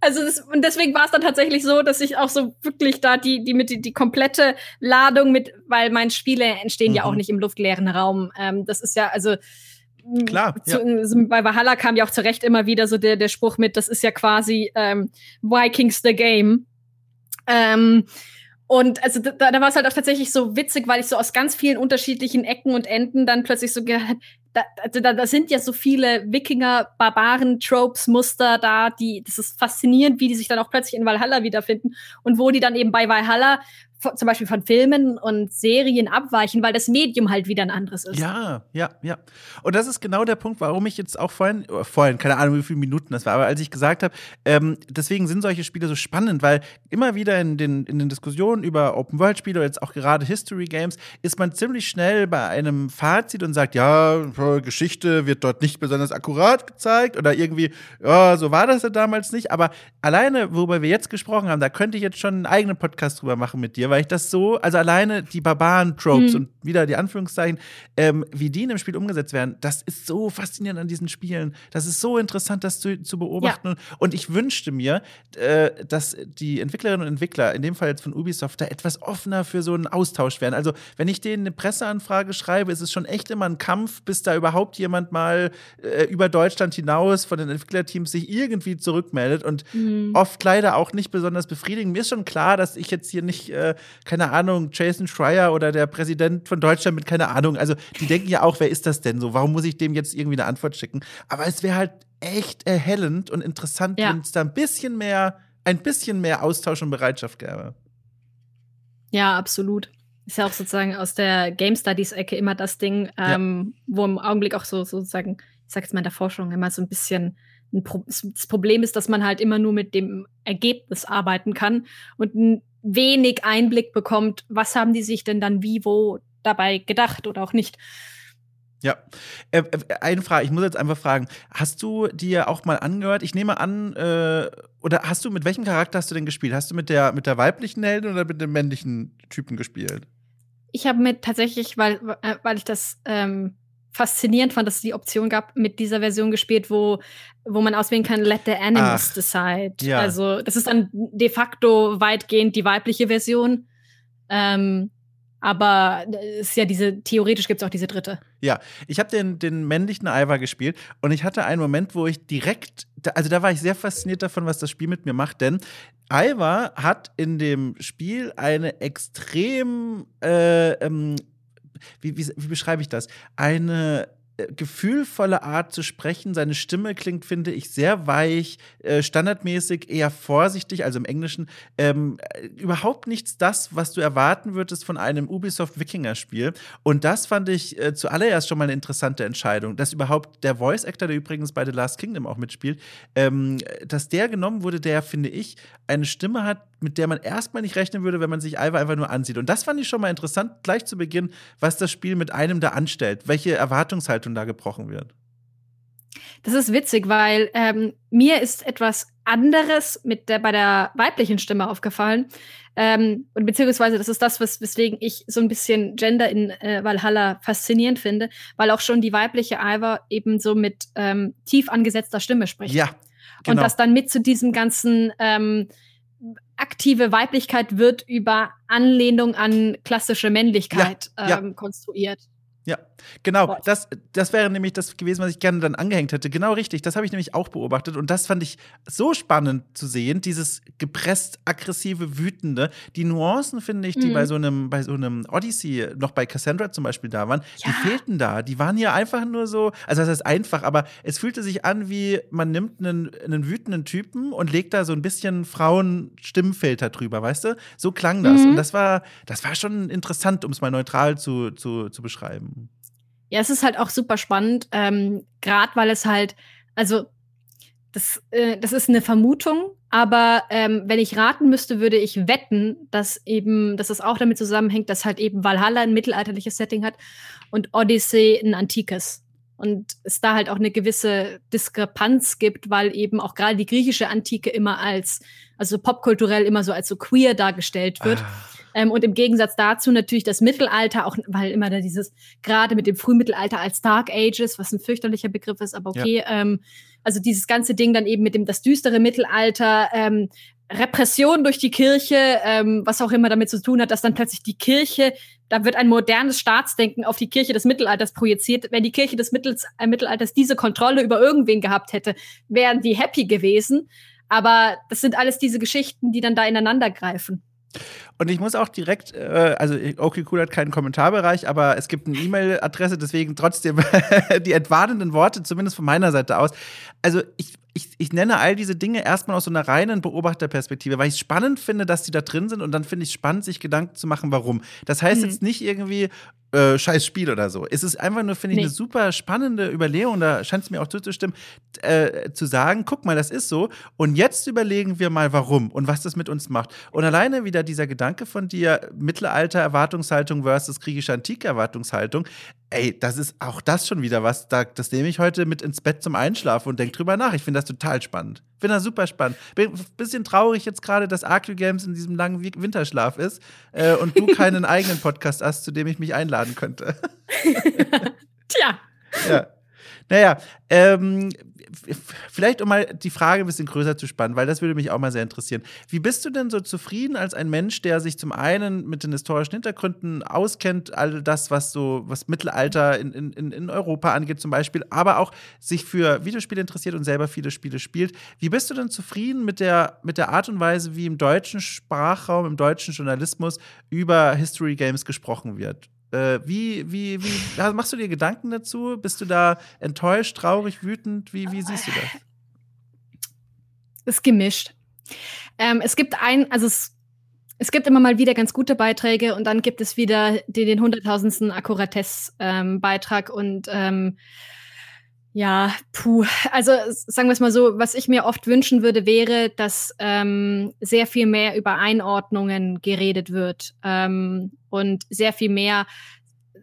Also das, und deswegen war es dann tatsächlich so, dass ich auch so wirklich da die die mit die, die komplette Ladung mit, weil meine Spiele entstehen mhm. ja auch mhm. nicht im luftleeren Raum. Ähm, das ist ja also Klar. Zu, ja. Bei Valhalla kam ja auch zu Recht immer wieder so der, der Spruch mit, das ist ja quasi ähm, Vikings the Game. Ähm, und also da, da war es halt auch tatsächlich so witzig, weil ich so aus ganz vielen unterschiedlichen Ecken und Enden dann plötzlich so gedacht da, also da, da sind ja so viele Wikinger, Barbaren, Tropes, Muster da, die, das ist faszinierend, wie die sich dann auch plötzlich in Valhalla wiederfinden und wo die dann eben bei Valhalla zum Beispiel von Filmen und Serien abweichen, weil das Medium halt wieder ein anderes ist. Ja, ja, ja. Und das ist genau der Punkt, warum ich jetzt auch vorhin, oh, vorhin, keine Ahnung, wie viele Minuten das war, aber als ich gesagt habe, ähm, deswegen sind solche Spiele so spannend, weil immer wieder in den, in den Diskussionen über Open-World-Spiele oder jetzt auch gerade History-Games ist man ziemlich schnell bei einem Fazit und sagt, ja, Geschichte wird dort nicht besonders akkurat gezeigt oder irgendwie, ja, so war das ja damals nicht. Aber alleine, worüber wir jetzt gesprochen haben, da könnte ich jetzt schon einen eigenen Podcast drüber machen mit dir, weil ich das so, also alleine die Barbaren-Tropes mhm. und wieder die Anführungszeichen, ähm, wie die in dem Spiel umgesetzt werden, das ist so faszinierend an diesen Spielen. Das ist so interessant, das zu, zu beobachten. Ja. Und ich wünschte mir, äh, dass die Entwicklerinnen und Entwickler, in dem Fall jetzt von Ubisoft, da etwas offener für so einen Austausch werden. Also, wenn ich denen eine Presseanfrage schreibe, ist es schon echt immer ein Kampf, bis da überhaupt jemand mal äh, über Deutschland hinaus von den Entwicklerteams sich irgendwie zurückmeldet und mhm. oft leider auch nicht besonders befriedigend. Mir ist schon klar, dass ich jetzt hier nicht äh, keine Ahnung, Jason Schreier oder der Präsident von Deutschland mit keine Ahnung. Also die denken ja auch, wer ist das denn so? Warum muss ich dem jetzt irgendwie eine Antwort schicken? Aber es wäre halt echt erhellend und interessant, ja. wenn es da ein bisschen mehr, ein bisschen mehr Austausch und Bereitschaft gäbe. Ja, absolut. Ist ja auch sozusagen aus der Game Studies-Ecke immer das Ding, ähm, ja. wo im Augenblick auch so sozusagen, ich sag jetzt mal in der Forschung, immer so ein bisschen Pro das Problem ist, dass man halt immer nur mit dem Ergebnis arbeiten kann und wenig Einblick bekommt, was haben die sich denn dann wie wo dabei gedacht oder auch nicht. Ja. Äh, äh, eine Frage, ich muss jetzt einfach fragen, hast du dir auch mal angehört, ich nehme an, äh, oder hast du, mit welchem Charakter hast du denn gespielt? Hast du mit der, mit der weiblichen Heldin oder mit dem männlichen Typen gespielt? Ich habe mit tatsächlich, weil, äh, weil ich das ähm, faszinierend fand, dass es die Option gab, mit dieser Version gespielt, wo, wo man auswählen kann, let the animals Ach, decide. Ja. Also das ist dann de facto weitgehend die weibliche Version. Ähm, aber es ist ja diese, theoretisch gibt es auch diese dritte. Ja, ich habe den, den männlichen Ivar gespielt und ich hatte einen Moment, wo ich direkt, also da war ich sehr fasziniert davon, was das Spiel mit mir macht, denn Ivar hat in dem Spiel eine extrem, äh, ähm, wie, wie, wie beschreibe ich das? Eine gefühlvolle Art zu sprechen. Seine Stimme klingt, finde ich, sehr weich, äh, standardmäßig eher vorsichtig, also im Englischen. Ähm, äh, überhaupt nichts das, was du erwarten würdest von einem Ubisoft-Wikinger-Spiel. Und das fand ich äh, zuallererst schon mal eine interessante Entscheidung, dass überhaupt der Voice-Actor, der übrigens bei The Last Kingdom auch mitspielt, ähm, dass der genommen wurde, der, finde ich, eine Stimme hat, mit der man erstmal nicht rechnen würde, wenn man sich Alva einfach nur ansieht. Und das fand ich schon mal interessant, gleich zu Beginn, was das Spiel mit einem da anstellt, welche Erwartungshaltung da gebrochen wird. Das ist witzig, weil ähm, mir ist etwas anderes mit der, bei der weiblichen Stimme aufgefallen. Ähm, und beziehungsweise das ist das, was, weswegen ich so ein bisschen Gender in äh, Valhalla faszinierend finde, weil auch schon die weibliche Alva eben so mit ähm, tief angesetzter Stimme spricht. Ja. Genau. Und das dann mit zu diesem ganzen ähm, aktive Weiblichkeit wird über Anlehnung an klassische Männlichkeit ja, ähm, ja. konstruiert. Ja, genau. Das, das wäre nämlich das gewesen, was ich gerne dann angehängt hätte. Genau richtig. Das habe ich nämlich auch beobachtet. Und das fand ich so spannend zu sehen. Dieses gepresst, aggressive, wütende. Die Nuancen, finde ich, die mhm. bei so einem, bei so einem Odyssey, noch bei Cassandra zum Beispiel da waren, ja. die fehlten da. Die waren hier einfach nur so, also das heißt einfach, aber es fühlte sich an, wie man nimmt einen, einen wütenden Typen und legt da so ein bisschen Frauen-Stimmfilter drüber, weißt du? So klang das. Mhm. Und das war, das war schon interessant, um es mal neutral zu, zu, zu beschreiben. Ja, es ist halt auch super spannend, ähm, gerade weil es halt, also das, äh, das ist eine Vermutung, aber ähm, wenn ich raten müsste, würde ich wetten, dass eben, dass es auch damit zusammenhängt, dass halt eben Valhalla ein mittelalterliches Setting hat und Odyssey ein antikes. Und es da halt auch eine gewisse Diskrepanz gibt, weil eben auch gerade die griechische Antike immer als, also popkulturell immer so als so queer dargestellt wird. Ah. Ähm, und im Gegensatz dazu natürlich das Mittelalter, auch weil immer da dieses, gerade mit dem Frühmittelalter als Dark Ages, was ein fürchterlicher Begriff ist, aber okay, ja. ähm, also dieses ganze Ding dann eben mit dem das düstere Mittelalter, ähm, Repression durch die Kirche, ähm, was auch immer damit zu tun hat, dass dann plötzlich die Kirche, da wird ein modernes Staatsdenken auf die Kirche des Mittelalters projiziert. Wenn die Kirche des Mittels, äh, Mittelalters diese Kontrolle über irgendwen gehabt hätte, wären die happy gewesen. Aber das sind alles diese Geschichten, die dann da ineinander greifen. Und ich muss auch direkt, äh, also okay, cool hat keinen Kommentarbereich, aber es gibt eine E-Mail-Adresse, deswegen trotzdem die entwarnenden Worte, zumindest von meiner Seite aus. Also ich, ich, ich nenne all diese Dinge erstmal aus so einer reinen Beobachterperspektive, weil ich es spannend finde, dass die da drin sind und dann finde ich es spannend, sich Gedanken zu machen, warum. Das heißt mhm. jetzt nicht irgendwie, äh, scheiß Spiel oder so. Es ist einfach nur, finde ich, nee. eine super spannende Überlegung, da scheint es mir auch zuzustimmen, äh, zu sagen, guck mal, das ist so. Und jetzt überlegen wir mal, warum und was das mit uns macht. Und alleine wieder dieser Gedanke von dir, Mittelalter-Erwartungshaltung versus griechische Antike-Erwartungshaltung, ey, das ist auch das schon wieder was, da, das nehme ich heute mit ins Bett zum Einschlafen und denke drüber nach. Ich finde das total spannend. Finde das super spannend. Bin ein bisschen traurig jetzt gerade, dass Arcu Games in diesem langen Winterschlaf ist äh, und du keinen eigenen Podcast hast, zu dem ich mich einladen könnte. Tja. Ja. Naja, ähm, vielleicht um mal die Frage ein bisschen größer zu spannen, weil das würde mich auch mal sehr interessieren. Wie bist du denn so zufrieden als ein Mensch, der sich zum einen mit den historischen Hintergründen auskennt, all das, was so, was Mittelalter in, in, in Europa angeht zum Beispiel, aber auch sich für Videospiele interessiert und selber viele Spiele spielt. Wie bist du denn zufrieden mit der, mit der Art und Weise, wie im deutschen Sprachraum, im deutschen Journalismus über History Games gesprochen wird? Äh, wie, wie, wie machst du dir Gedanken dazu? Bist du da enttäuscht, traurig, wütend? Wie, wie siehst du das? Ist gemischt. Ähm, es gibt ein, also es, es gibt immer mal wieder ganz gute Beiträge und dann gibt es wieder den, hunderttausendsten Akkuratesse-Beitrag ähm, und ähm, ja, puh. Also sagen wir es mal so, was ich mir oft wünschen würde, wäre, dass ähm, sehr viel mehr über Einordnungen geredet wird ähm, und sehr viel mehr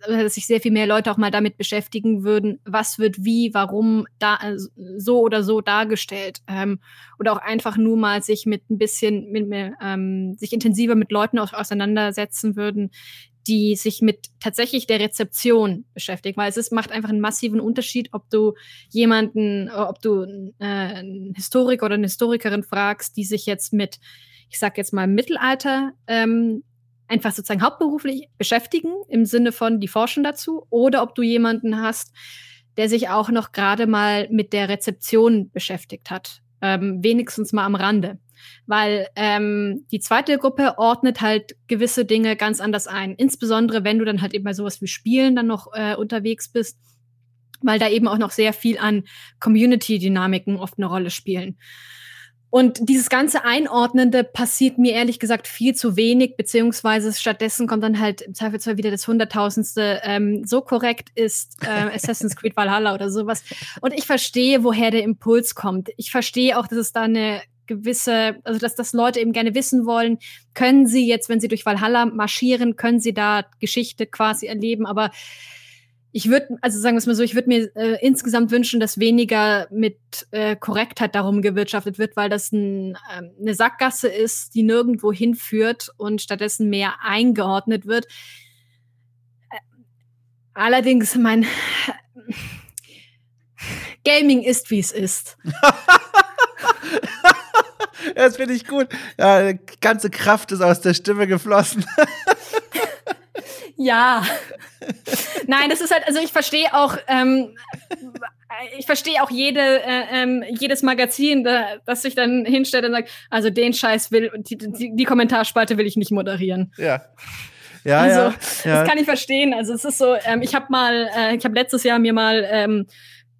dass sich sehr viel mehr Leute auch mal damit beschäftigen würden, was wird wie, warum da äh, so oder so dargestellt. Ähm, oder auch einfach nur mal sich mit ein bisschen, mit, ähm, sich intensiver mit Leuten auseinandersetzen würden, die sich mit tatsächlich der Rezeption beschäftigen, weil es ist, macht einfach einen massiven Unterschied, ob du jemanden, ob du äh, einen Historiker oder eine Historikerin fragst, die sich jetzt mit, ich sag jetzt mal Mittelalter ähm, einfach sozusagen hauptberuflich beschäftigen im Sinne von die forschen dazu, oder ob du jemanden hast, der sich auch noch gerade mal mit der Rezeption beschäftigt hat, ähm, wenigstens mal am Rande weil ähm, die zweite Gruppe ordnet halt gewisse Dinge ganz anders ein. Insbesondere wenn du dann halt eben bei sowas wie Spielen dann noch äh, unterwegs bist, weil da eben auch noch sehr viel an Community-Dynamiken oft eine Rolle spielen. Und dieses ganze Einordnende passiert mir ehrlich gesagt viel zu wenig, beziehungsweise stattdessen kommt dann halt im Zweifelsfall wieder das Hunderttausendste, ähm, so korrekt ist äh, Assassin's Creed Valhalla oder sowas. Und ich verstehe, woher der Impuls kommt. Ich verstehe auch, dass es da eine gewisse, also dass das Leute eben gerne wissen wollen, können sie jetzt, wenn sie durch Valhalla marschieren, können sie da Geschichte quasi erleben, aber ich würde, also sagen wir es mal so, ich würde mir äh, insgesamt wünschen, dass weniger mit äh, Korrektheit darum gewirtschaftet wird, weil das ein, äh, eine Sackgasse ist, die nirgendwo hinführt und stattdessen mehr eingeordnet wird. Äh, allerdings, mein Gaming ist, wie es ist. Das finde ich gut. Ja, die ganze Kraft ist aus der Stimme geflossen. ja. Nein, das ist halt, also ich verstehe auch, ähm, ich verstehe auch jede, äh, ähm, jedes Magazin, da, das sich dann hinstellt und sagt, also den Scheiß will, die, die, die Kommentarspalte will ich nicht moderieren. Ja. Ja, also, ja, ja. das kann ich verstehen. Also es ist so, ähm, ich habe mal, äh, ich habe letztes Jahr mir mal ähm,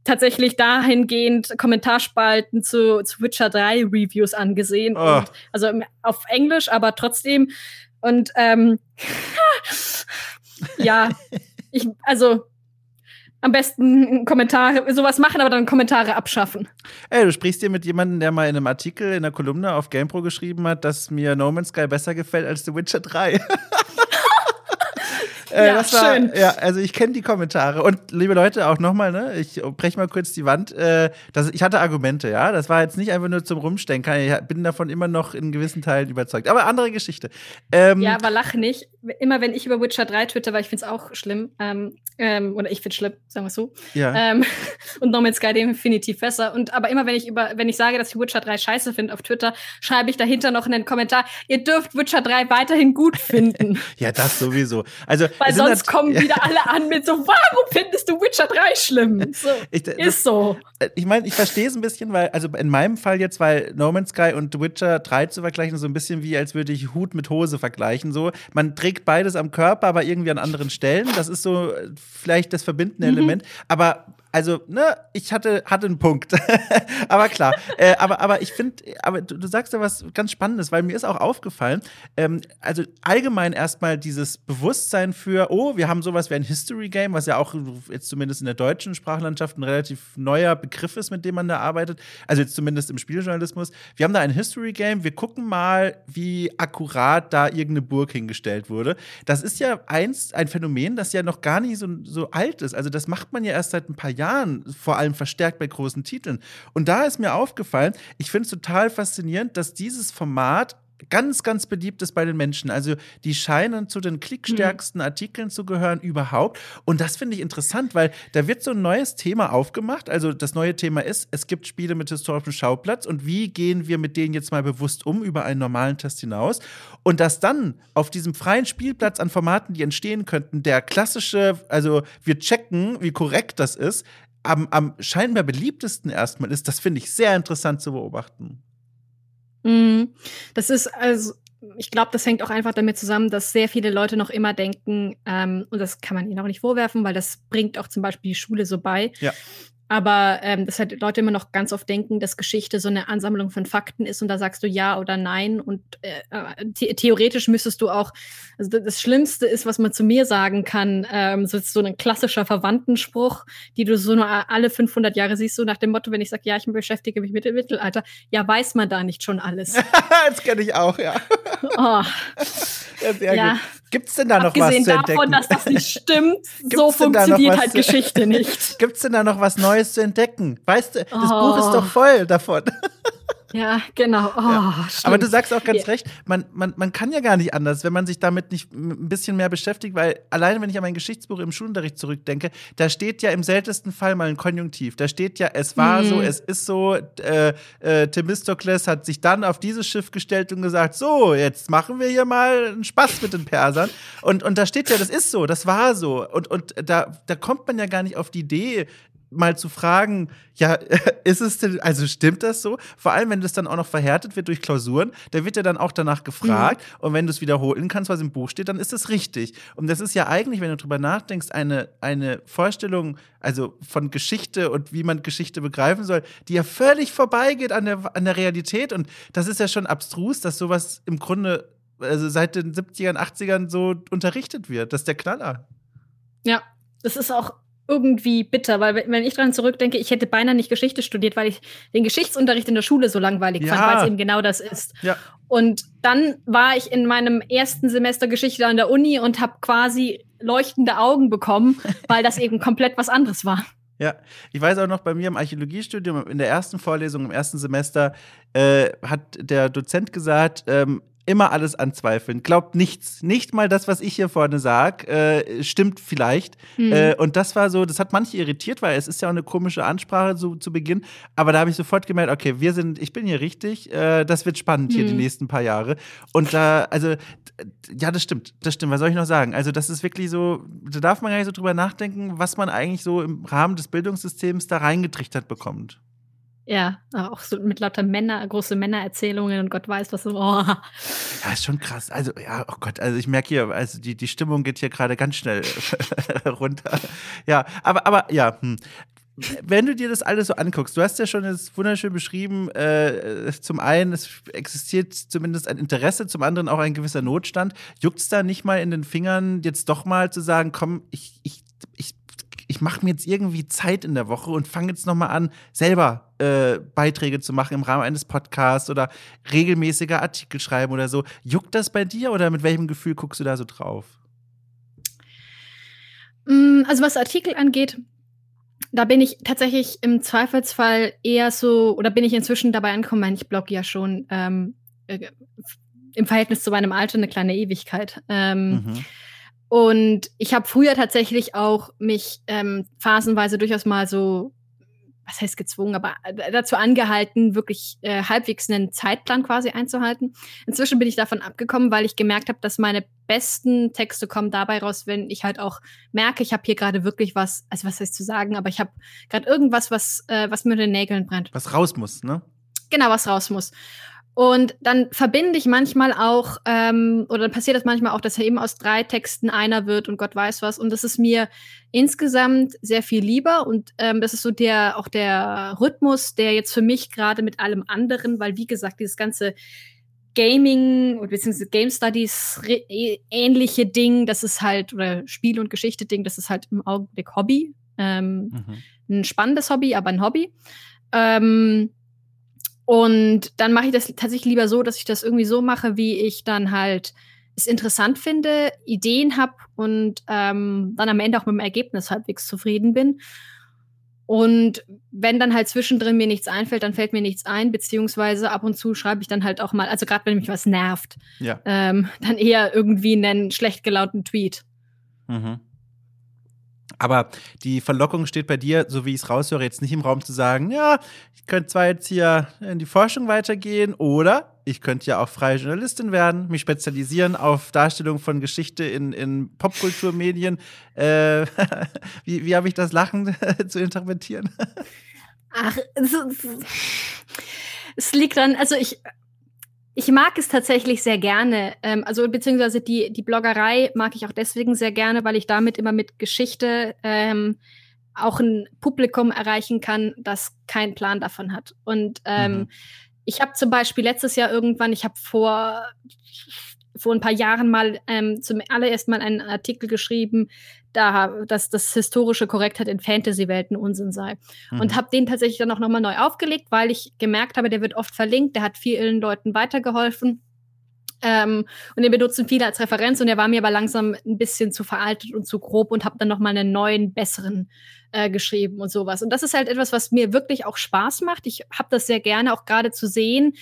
tatsächlich dahingehend Kommentarspalten zu, zu Witcher 3 Reviews angesehen. Oh. Und, also auf Englisch, aber trotzdem. Und ähm, ja, ich, also am besten Kommentare, sowas machen, aber dann Kommentare abschaffen. Ey, du sprichst hier mit jemandem, der mal in einem Artikel in der Kolumne auf GamePro geschrieben hat, dass mir No Man's Sky besser gefällt als The Witcher 3. Äh, ja, das war, schön. Ja, also ich kenne die Kommentare. Und liebe Leute, auch nochmal, ne, ich breche mal kurz die Wand. Äh, das, ich hatte Argumente, ja. Das war jetzt nicht einfach nur zum Rumstecken. Ich bin davon immer noch in gewissen Teilen überzeugt. Aber andere Geschichte. Ähm, ja, aber lach nicht. Immer wenn ich über Witcher 3 twitter, weil ich finde es auch schlimm. Ähm, ähm, oder ich finde es schlimm, sagen wir so. Ja. Ähm, und No Man's Sky definitiv besser. Und aber immer wenn ich über, wenn ich sage, dass ich Witcher 3 scheiße finde auf Twitter, schreibe ich dahinter noch einen Kommentar. Ihr dürft Witcher 3 weiterhin gut finden. ja, das sowieso. Also weil sonst kommen wieder alle an mit so, warum findest du Witcher 3 schlimm? So, ich, das, ist so. Ich meine, ich verstehe es ein bisschen, weil, also in meinem Fall jetzt, weil No Man's Sky und Witcher 3 zu vergleichen, so ein bisschen wie, als würde ich Hut mit Hose vergleichen. So, man trägt beides am Körper, aber irgendwie an anderen Stellen. Das ist so äh, vielleicht das verbindende mhm. Element. Aber also, ne, ich hatte, hatte einen Punkt. aber klar. äh, aber, aber ich finde, aber du, du, sagst ja was ganz Spannendes, weil mir ist auch aufgefallen, ähm, also allgemein erstmal dieses Bewusstsein für, oh, wir haben sowas wie ein History Game, was ja auch jetzt zumindest in der deutschen Sprachlandschaft ein relativ neuer Begriff ist, mit dem man da arbeitet. Also jetzt zumindest im Spieljournalismus. Wir haben da ein History Game, wir gucken mal, wie akkurat da irgendeine Burg hingestellt wurde. Das ist ja eins, ein Phänomen, das ja noch gar nicht so, so alt ist. Also das macht man ja erst seit ein paar Jahren Jahren, vor allem verstärkt bei großen Titeln. Und da ist mir aufgefallen, ich finde es total faszinierend, dass dieses Format ganz, ganz beliebt ist bei den Menschen. Also die scheinen zu den klickstärksten mhm. Artikeln zu gehören überhaupt. Und das finde ich interessant, weil da wird so ein neues Thema aufgemacht. Also das neue Thema ist, es gibt Spiele mit historischem Schauplatz und wie gehen wir mit denen jetzt mal bewusst um über einen normalen Test hinaus? Und dass dann auf diesem freien Spielplatz an Formaten, die entstehen könnten, der klassische, also wir checken, wie korrekt das ist, am, am scheinbar beliebtesten erstmal ist, das finde ich sehr interessant zu beobachten. Mhm. Das ist also, ich glaube, das hängt auch einfach damit zusammen, dass sehr viele Leute noch immer denken, ähm, und das kann man ihnen auch nicht vorwerfen, weil das bringt auch zum Beispiel die Schule so bei, ja. Aber ähm, dass halt Leute immer noch ganz oft denken, dass Geschichte so eine Ansammlung von Fakten ist und da sagst du ja oder nein. Und äh, äh the theoretisch müsstest du auch, also das Schlimmste ist, was man zu mir sagen kann, ähm, so, so ein klassischer Verwandtenspruch, die du so nur alle 500 Jahre siehst, so nach dem Motto, wenn ich sage, ja, ich beschäftige mich mit dem Mittelalter, ja, weiß man da nicht schon alles. das kenne ich auch, ja. oh. Ja, sehr ja. gut. Gibt's denn da noch Abgesehen was zu entdecken? davon, dass das nicht stimmt, so funktioniert halt Geschichte nicht. Gibt's denn da noch was Neues zu entdecken? Weißt du, das oh. Buch ist doch voll davon. Ja, genau. Oh, ja. Aber du sagst auch ganz ja. recht, man, man, man kann ja gar nicht anders, wenn man sich damit nicht ein bisschen mehr beschäftigt, weil alleine, wenn ich an mein Geschichtsbuch im Schulunterricht zurückdenke, da steht ja im seltensten Fall mal ein Konjunktiv. Da steht ja, es war mhm. so, es ist so. Äh, äh, Themistokles hat sich dann auf dieses Schiff gestellt und gesagt, so, jetzt machen wir hier mal einen Spaß mit den Persern. Und, und da steht ja, das ist so, das war so. Und, und da, da kommt man ja gar nicht auf die Idee, mal zu fragen, ja, ist es denn, also stimmt das so? Vor allem, wenn das dann auch noch verhärtet wird durch Klausuren, da wird ja dann auch danach gefragt. Mhm. Und wenn du es wiederholen kannst, was im Buch steht, dann ist das richtig. Und das ist ja eigentlich, wenn du drüber nachdenkst, eine, eine Vorstellung, also von Geschichte und wie man Geschichte begreifen soll, die ja völlig vorbeigeht an der, an der Realität. Und das ist ja schon abstrus, dass sowas im Grunde, also seit den 70ern, 80ern so unterrichtet wird. Das ist der Knaller. Ja, das ist auch irgendwie bitter, weil wenn ich dran zurückdenke, ich hätte beinahe nicht Geschichte studiert, weil ich den Geschichtsunterricht in der Schule so langweilig ja. fand, weil es eben genau das ist. Ja. Und dann war ich in meinem ersten Semester Geschichte an der Uni und habe quasi leuchtende Augen bekommen, weil das eben komplett was anderes war. Ja, ich weiß auch noch, bei mir im Archäologiestudium in der ersten Vorlesung im ersten Semester äh, hat der Dozent gesagt, ähm, immer alles anzweifeln. Glaubt nichts. Nicht mal das, was ich hier vorne sage, äh, stimmt vielleicht. Mhm. Äh, und das war so, das hat manche irritiert, weil es ist ja auch eine komische Ansprache zu, zu Beginn. Aber da habe ich sofort gemerkt, okay, wir sind, ich bin hier richtig. Äh, das wird spannend mhm. hier die hm. nächsten paar Jahre. Und da, also, ja, das stimmt. Das stimmt. Was soll ich noch sagen? Also, das ist wirklich so, da darf man gar nicht so drüber nachdenken, was man eigentlich so im Rahmen des Bildungssystems da reingetrichtert bekommt. Ja, auch so mit lauter Männer, große Männererzählungen und Gott weiß was. Oh. Ja, ist schon krass. Also, ja, oh Gott, also ich merke hier, also die, die Stimmung geht hier gerade ganz schnell runter. Ja, aber, aber ja, hm. Wenn du dir das alles so anguckst, du hast ja schon jetzt wunderschön beschrieben, äh, zum einen, es existiert zumindest ein Interesse, zum anderen auch ein gewisser Notstand. Juckt es da nicht mal in den Fingern, jetzt doch mal zu sagen, komm, ich, ich, ich ich mache mir jetzt irgendwie Zeit in der Woche und fange jetzt nochmal an, selber äh, Beiträge zu machen im Rahmen eines Podcasts oder regelmäßiger Artikel schreiben oder so. Juckt das bei dir oder mit welchem Gefühl guckst du da so drauf? Mm, also was Artikel angeht, da bin ich tatsächlich im Zweifelsfall eher so, oder bin ich inzwischen dabei angekommen, ich blogge ja schon ähm, äh, im Verhältnis zu meinem Alter eine kleine Ewigkeit. Ähm, mhm. Und ich habe früher tatsächlich auch mich ähm, phasenweise durchaus mal so, was heißt gezwungen, aber äh, dazu angehalten, wirklich äh, halbwegs einen Zeitplan quasi einzuhalten. Inzwischen bin ich davon abgekommen, weil ich gemerkt habe, dass meine besten Texte kommen dabei raus, wenn ich halt auch merke, ich habe hier gerade wirklich was, also was heißt zu sagen, aber ich habe gerade irgendwas, was, äh, was mir in den Nägeln brennt. Was raus muss, ne? Genau, was raus muss. Und dann verbinde ich manchmal auch, ähm, oder dann passiert das manchmal auch, dass er eben aus drei Texten einer wird und Gott weiß was. Und das ist mir insgesamt sehr viel lieber. Und ähm, das ist so der, auch der Rhythmus, der jetzt für mich gerade mit allem anderen, weil wie gesagt, dieses ganze Gaming bzw. Game Studies ähnliche Ding, das ist halt, oder Spiel- und Geschichte-Ding, das ist halt im Augenblick Hobby. Ähm, mhm. Ein spannendes Hobby, aber ein Hobby. Ähm, und dann mache ich das tatsächlich lieber so, dass ich das irgendwie so mache, wie ich dann halt es interessant finde, Ideen habe und ähm, dann am Ende auch mit dem Ergebnis halbwegs zufrieden bin. Und wenn dann halt zwischendrin mir nichts einfällt, dann fällt mir nichts ein, beziehungsweise ab und zu schreibe ich dann halt auch mal, also gerade wenn mich was nervt, ja. ähm, dann eher irgendwie einen schlecht gelaunten Tweet. Mhm. Aber die Verlockung steht bei dir, so wie ich es raushöre, jetzt nicht im Raum zu sagen, ja, ich könnte zwar jetzt hier in die Forschung weitergehen oder ich könnte ja auch freie Journalistin werden, mich spezialisieren auf Darstellung von Geschichte in, in Popkulturmedien. Äh, wie wie habe ich das Lachen zu interpretieren? Ach, es, liegt dann, also ich ich mag es tatsächlich sehr gerne. Ähm, also beziehungsweise die, die Bloggerei mag ich auch deswegen sehr gerne, weil ich damit immer mit Geschichte ähm, auch ein Publikum erreichen kann, das keinen Plan davon hat. Und ähm, mhm. ich habe zum Beispiel letztes Jahr irgendwann, ich habe vor vor ein paar Jahren mal ähm, zum allerersten Mal einen Artikel geschrieben, da, dass das historische Korrektheit in Fantasy-Welten Unsinn sei. Mhm. Und habe den tatsächlich dann auch nochmal neu aufgelegt, weil ich gemerkt habe, der wird oft verlinkt, der hat vielen Leuten weitergeholfen. Ähm, und den benutzen viele als Referenz und der war mir aber langsam ein bisschen zu veraltet und zu grob und habe dann noch mal einen neuen, besseren äh, geschrieben und sowas. Und das ist halt etwas, was mir wirklich auch Spaß macht. Ich habe das sehr gerne auch gerade zu sehen,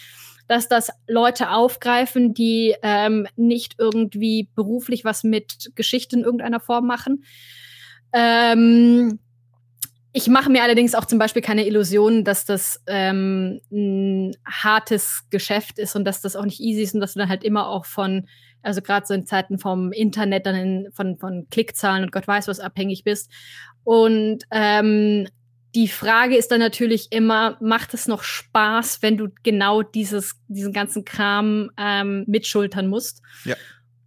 dass das Leute aufgreifen, die ähm, nicht irgendwie beruflich was mit Geschichten in irgendeiner Form machen. Ähm, ich mache mir allerdings auch zum Beispiel keine Illusionen, dass das ähm, ein hartes Geschäft ist und dass das auch nicht easy ist und dass du dann halt immer auch von, also gerade so in Zeiten vom Internet dann in, von, von Klickzahlen und Gott weiß was abhängig bist. Und ähm, die Frage ist dann natürlich immer, macht es noch Spaß, wenn du genau dieses, diesen ganzen Kram ähm, mitschultern musst? Ja.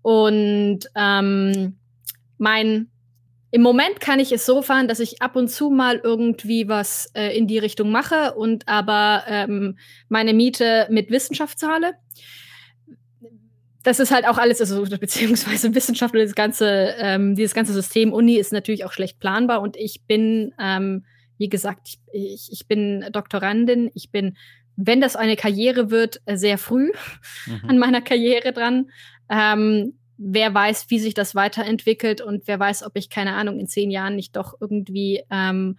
Und ähm, mein im Moment kann ich es so fahren, dass ich ab und zu mal irgendwie was äh, in die Richtung mache und aber ähm, meine Miete mit Wissenschaft zahle. Das ist halt auch alles, also beziehungsweise Wissenschaft und das ganze, ähm, dieses ganze System Uni ist natürlich auch schlecht planbar und ich bin, ähm, wie gesagt, ich, ich, ich bin Doktorandin, ich bin, wenn das eine Karriere wird, sehr früh mhm. an meiner Karriere dran. Ähm, wer weiß, wie sich das weiterentwickelt und wer weiß, ob ich, keine Ahnung, in zehn Jahren nicht doch irgendwie ähm,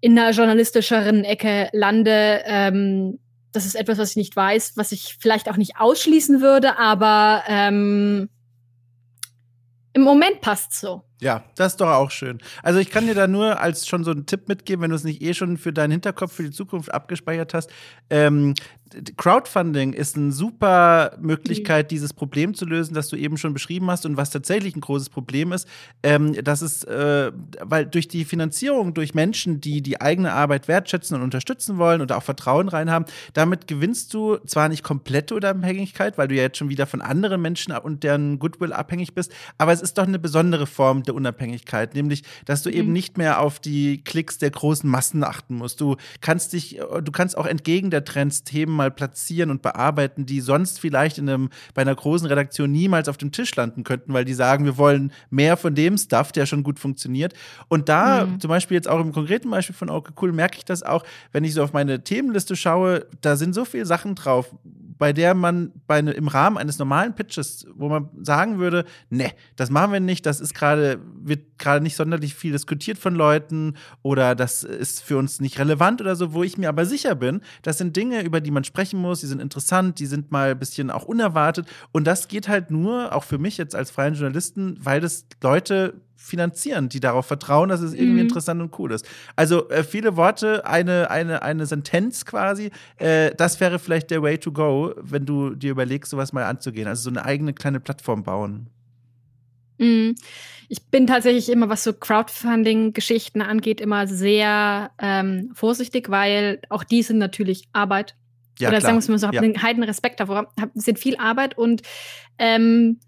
in einer journalistischeren Ecke lande. Ähm, das ist etwas, was ich nicht weiß, was ich vielleicht auch nicht ausschließen würde, aber ähm, im Moment passt so. Ja, das ist doch auch schön. Also ich kann dir da nur als schon so einen Tipp mitgeben, wenn du es nicht eh schon für deinen Hinterkopf für die Zukunft abgespeichert hast. Ähm, Crowdfunding ist eine super Möglichkeit, mhm. dieses Problem zu lösen, das du eben schon beschrieben hast und was tatsächlich ein großes Problem ist. Ähm, das ist, äh, weil durch die Finanzierung durch Menschen, die die eigene Arbeit wertschätzen und unterstützen wollen und auch Vertrauen reinhaben, damit gewinnst du zwar nicht komplette Unabhängigkeit, weil du ja jetzt schon wieder von anderen Menschen und deren Goodwill abhängig bist, aber es ist doch eine besondere Form der Unabhängigkeit, nämlich, dass du mhm. eben nicht mehr auf die Klicks der großen Massen achten musst. Du kannst dich, du kannst auch entgegen der Trends Themen mal platzieren und bearbeiten, die sonst vielleicht in einem, bei einer großen Redaktion niemals auf dem Tisch landen könnten, weil die sagen, wir wollen mehr von dem Stuff, der schon gut funktioniert. Und da, mhm. zum Beispiel jetzt auch im konkreten Beispiel von Okay Cool, merke ich das auch, wenn ich so auf meine Themenliste schaue, da sind so viele Sachen drauf, bei der man bei ne, im Rahmen eines normalen Pitches, wo man sagen würde, ne, das machen wir nicht, das ist gerade, wird gerade nicht sonderlich viel diskutiert von Leuten oder das ist für uns nicht relevant oder so, wo ich mir aber sicher bin, das sind Dinge, über die man sprechen muss, die sind interessant, die sind mal ein bisschen auch unerwartet. Und das geht halt nur, auch für mich jetzt als freien Journalisten, weil das Leute finanzieren, die darauf vertrauen, dass es irgendwie mhm. interessant und cool ist. Also äh, viele Worte, eine, eine, eine Sentenz quasi, äh, das wäre vielleicht der Way to go, wenn du dir überlegst, sowas mal anzugehen. Also so eine eigene kleine Plattform bauen. Mhm. Ich bin tatsächlich immer, was so Crowdfunding-Geschichten angeht, immer sehr ähm, vorsichtig, weil auch die sind natürlich Arbeit. Ja, Oder klar. sagen wir mal so, habe ja. einen heiden Respekt davor, hab, sind viel Arbeit und ähm,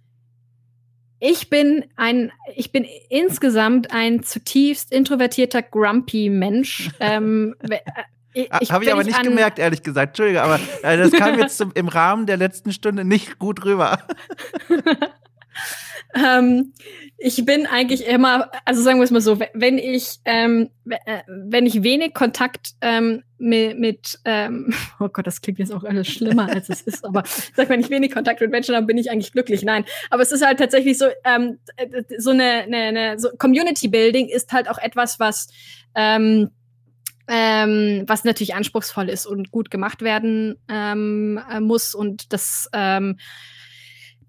ich bin ein, ich bin insgesamt ein zutiefst introvertierter, grumpy Mensch. ähm, äh, Habe ich aber nicht gemerkt, ehrlich gesagt. Entschuldige, aber äh, das kam jetzt zum, im Rahmen der letzten Stunde nicht gut rüber. ähm, ich bin eigentlich immer, also sagen wir es mal so, wenn ich, ähm, äh, wenn ich wenig Kontakt ähm, mit, mit ähm, oh Gott, das klingt jetzt auch alles schlimmer, als es ist, aber sag, wenn ich wenig Kontakt mit Menschen habe, bin ich eigentlich glücklich. Nein, aber es ist halt tatsächlich so, ähm, so eine, eine, eine so Community Building ist halt auch etwas, was ähm, ähm, was natürlich anspruchsvoll ist und gut gemacht werden ähm, äh, muss und das ähm,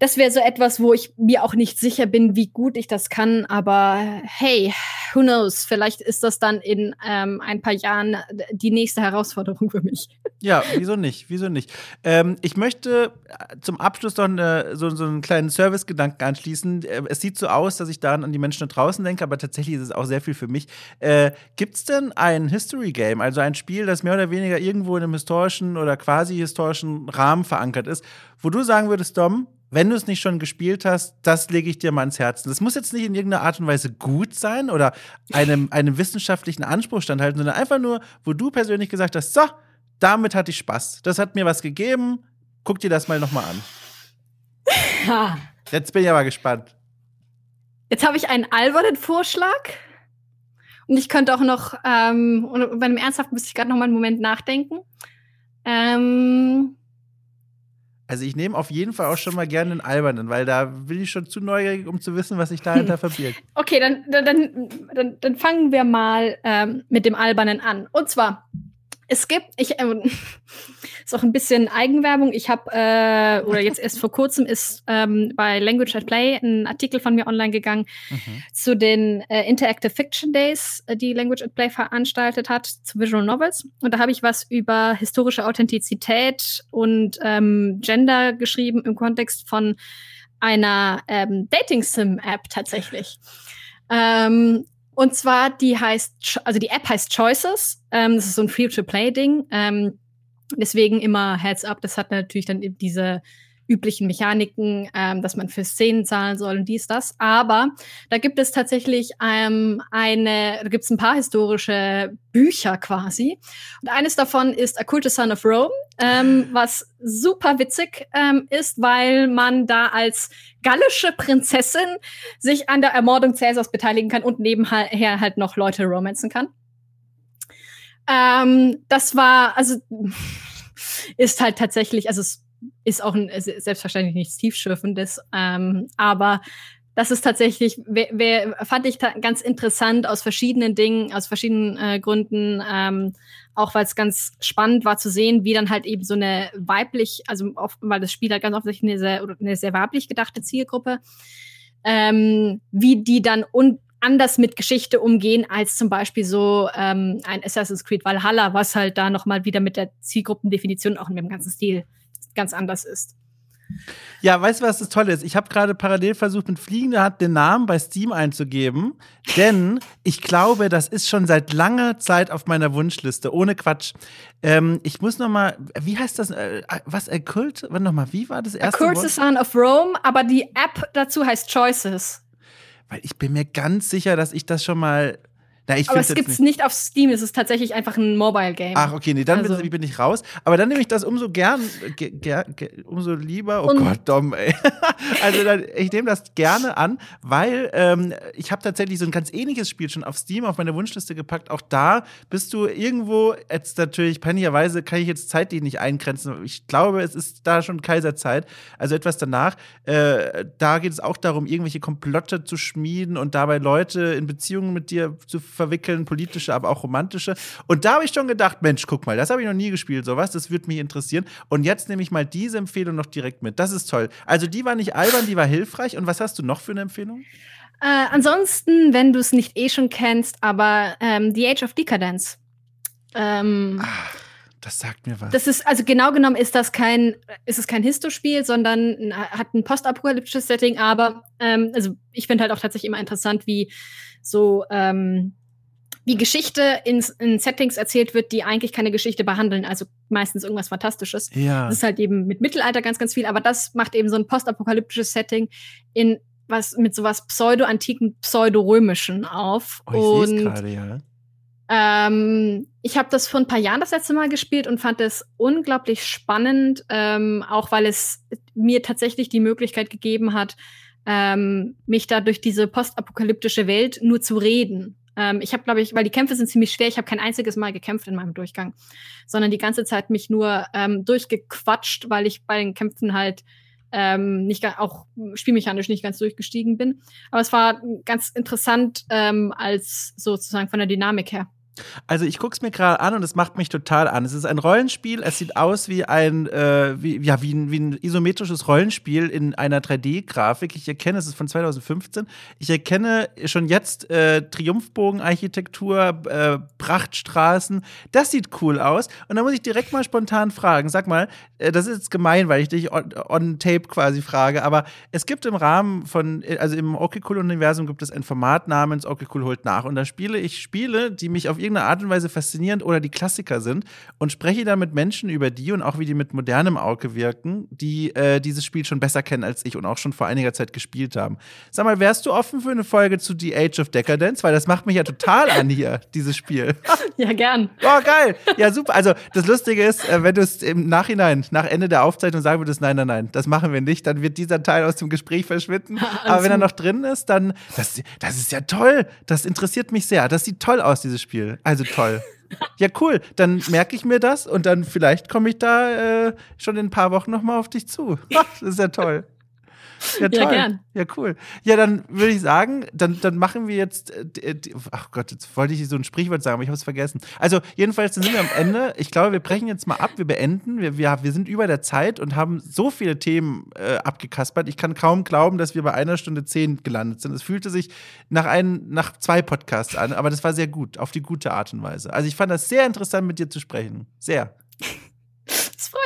das wäre so etwas, wo ich mir auch nicht sicher bin, wie gut ich das kann. Aber hey, who knows? Vielleicht ist das dann in ähm, ein paar Jahren die nächste Herausforderung für mich. Ja, wieso nicht? Wieso nicht? Ähm, ich möchte zum Abschluss noch eine, so, so einen kleinen Service-Gedanken anschließen. Äh, es sieht so aus, dass ich da an die Menschen da draußen denke, aber tatsächlich ist es auch sehr viel für mich. Äh, Gibt es denn ein History-Game, also ein Spiel, das mehr oder weniger irgendwo in einem historischen oder quasi historischen Rahmen verankert ist, wo du sagen würdest, Dom, wenn du es nicht schon gespielt hast, das lege ich dir mal ins Herzen. Das muss jetzt nicht in irgendeiner Art und Weise gut sein oder einem, einem wissenschaftlichen Anspruch standhalten, sondern einfach nur, wo du persönlich gesagt hast, so, damit hatte ich Spaß. Das hat mir was gegeben. Guck dir das mal nochmal an. Ja. Jetzt bin ich aber gespannt. Jetzt habe ich einen albernen Vorschlag. Und ich könnte auch noch, ähm, und bei einem Ernsthaften müsste ich gerade noch mal einen Moment nachdenken. Ähm, Also ich nehme auf jeden Fall auch schon mal gerne den albernen, weil da bin ich schon zu neugierig, um zu wissen, was sich dahinter verbirgt. Okay, dann, dann, dann, dann fangen wir mal ähm, mit dem albernen an. Und zwar es gibt, ich, äh, ist auch ein bisschen Eigenwerbung. Ich habe, äh, oder jetzt erst vor kurzem ist ähm, bei Language at Play ein Artikel von mir online gegangen mhm. zu den äh, Interactive Fiction Days, äh, die Language at Play veranstaltet hat, zu Visual Novels. Und da habe ich was über historische Authentizität und ähm, Gender geschrieben im Kontext von einer ähm, Dating-Sim-App tatsächlich. Ähm, und zwar, die heißt, also die App heißt Choices. Ähm, das ist so ein Free-to-Play-Ding. Ähm, deswegen immer Heads up. Das hat natürlich dann diese üblichen Mechaniken, ähm, dass man für Szenen zahlen soll und dies, das. Aber da gibt es tatsächlich ähm, eine, da gibt es ein paar historische Bücher quasi. Und eines davon ist A Cult Son of Rome, ähm, was super witzig ähm, ist, weil man da als gallische Prinzessin sich an der Ermordung Cäsars beteiligen kann und nebenher halt noch Leute romanzen kann. Ähm, das war, also ist halt tatsächlich, also es ist auch ein, selbstverständlich nichts Tiefschürfendes, ähm, aber das ist tatsächlich, wer, wer, fand ich ganz interessant aus verschiedenen Dingen, aus verschiedenen äh, Gründen, ähm, auch weil es ganz spannend war zu sehen, wie dann halt eben so eine weiblich, also oft, weil das Spiel halt ganz offensichtlich eine sehr, eine sehr weiblich gedachte Zielgruppe, ähm, wie die dann un anders mit Geschichte umgehen als zum Beispiel so ähm, ein Assassin's Creed Valhalla, was halt da noch mal wieder mit der Zielgruppendefinition auch in dem ganzen Stil ganz anders ist. Ja, weißt du, was das Tolle ist? Ich habe gerade parallel versucht, mit Fliegende Hand den Namen bei Steam einzugeben, denn ich glaube, das ist schon seit langer Zeit auf meiner Wunschliste. Ohne Quatsch. Ähm, ich muss noch mal, wie heißt das? Äh, was, A Cult? Warte noch mal, wie war das erste A Cult Son of Rome, aber die App dazu heißt Choices. Weil ich bin mir ganz sicher, dass ich das schon mal na, aber es gibt es nicht. nicht auf Steam, es ist tatsächlich einfach ein Mobile-Game. Ach, okay, nee, dann also. bin, bin, ich raus. Aber dann nehme ich das umso gern, ge, ge, ge, umso lieber. Oh Und Gott, Dom, ey. also dann, ich nehme das gerne an, weil ähm, ich habe tatsächlich so ein ganz ähnliches Spiel schon auf Steam auf meine Wunschliste gepackt. Auch da bist du irgendwo, jetzt natürlich peinlicherweise kann ich jetzt zeitlich nicht eingrenzen. Ich glaube, es ist da schon Kaiserzeit, also etwas danach. Äh, da geht es auch darum, irgendwelche Komplotte zu schmieden und dabei Leute in Beziehungen mit dir zu verwickeln, politische, aber auch romantische. Und da habe ich schon gedacht, Mensch, guck mal, das habe ich noch nie gespielt, sowas, das würde mich interessieren. Und jetzt nehme ich mal diese Empfehlung noch direkt mit. Das ist toll. Also die war nicht albern, die war hilfreich. Und was hast du noch für eine Empfehlung? Äh, ansonsten, wenn du es nicht eh schon kennst, aber ähm, The Age of Decadence. Ähm, Ach, das sagt mir was. Das ist, also genau genommen ist das kein, ist es kein Histospiel, sondern hat ein postapokalyptisches Setting, aber ähm, also ich finde halt auch tatsächlich immer interessant, wie so ähm, wie Geschichte in, in Settings erzählt wird, die eigentlich keine Geschichte behandeln, also meistens irgendwas Fantastisches. Ja. Das ist halt eben mit Mittelalter ganz, ganz viel, aber das macht eben so ein postapokalyptisches Setting in was mit sowas pseudo-antiken, pseudo-römischen auf. Oh, ich gerade, ja. Ähm, ich habe das vor ein paar Jahren das letzte Mal gespielt und fand es unglaublich spannend, ähm, auch weil es mir tatsächlich die Möglichkeit gegeben hat, ähm, mich da durch diese postapokalyptische Welt nur zu reden. Ähm, ich habe, glaube ich, weil die Kämpfe sind ziemlich schwer, ich habe kein einziges Mal gekämpft in meinem Durchgang, sondern die ganze Zeit mich nur ähm, durchgequatscht, weil ich bei den Kämpfen halt ähm, nicht auch spielmechanisch nicht ganz durchgestiegen bin. Aber es war ganz interessant ähm, als sozusagen von der Dynamik her. Also ich gucke es mir gerade an und es macht mich total an. Es ist ein Rollenspiel, es sieht aus wie ein, äh, wie, ja, wie ein, wie ein isometrisches Rollenspiel in einer 3D-Grafik. Ich erkenne, es ist von 2015. Ich erkenne schon jetzt äh, Triumphbogenarchitektur, äh, Prachtstraßen. Das sieht cool aus. Und da muss ich direkt mal spontan fragen. Sag mal, äh, das ist jetzt gemein, weil ich dich on, on, tape quasi frage, aber es gibt im Rahmen von, also im Okay Cool-Universum gibt es ein Format namens Cool holt nach. Und da spiele ich Spiele, die mich auf irgendeine Art und Weise faszinierend oder die Klassiker sind und spreche dann mit Menschen über die und auch wie die mit modernem Auge wirken, die äh, dieses Spiel schon besser kennen als ich und auch schon vor einiger Zeit gespielt haben. Sag mal, wärst du offen für eine Folge zu The Age of Decadence? Weil das macht mich ja total an hier, dieses Spiel. Ja, gern. Oh, geil. Ja, super. Also, das Lustige ist, äh, wenn du es im Nachhinein, nach Ende der Aufzeichnung sagen würdest, nein, nein, nein, das machen wir nicht, dann wird dieser Teil aus dem Gespräch verschwinden. Aber wenn er noch drin ist, dann, das, das ist ja toll. Das interessiert mich sehr. Das sieht toll aus, dieses Spiel. Also toll. Ja, cool. Dann merke ich mir das und dann vielleicht komme ich da äh, schon in ein paar Wochen nochmal auf dich zu. Das ist ja toll. Ja, toll. Ja, gern. Ja, cool. Ja, dann würde ich sagen, dann, dann machen wir jetzt, äh, ach Gott, jetzt wollte ich so ein Sprichwort sagen, aber ich habe es vergessen. Also, jedenfalls, dann sind wir am Ende. Ich glaube, wir brechen jetzt mal ab, wir beenden. Wir, wir, wir sind über der Zeit und haben so viele Themen äh, abgekaspert. Ich kann kaum glauben, dass wir bei einer Stunde zehn gelandet sind. Es fühlte sich nach, ein, nach zwei Podcasts an, aber das war sehr gut, auf die gute Art und Weise. Also, ich fand das sehr interessant, mit dir zu sprechen. Sehr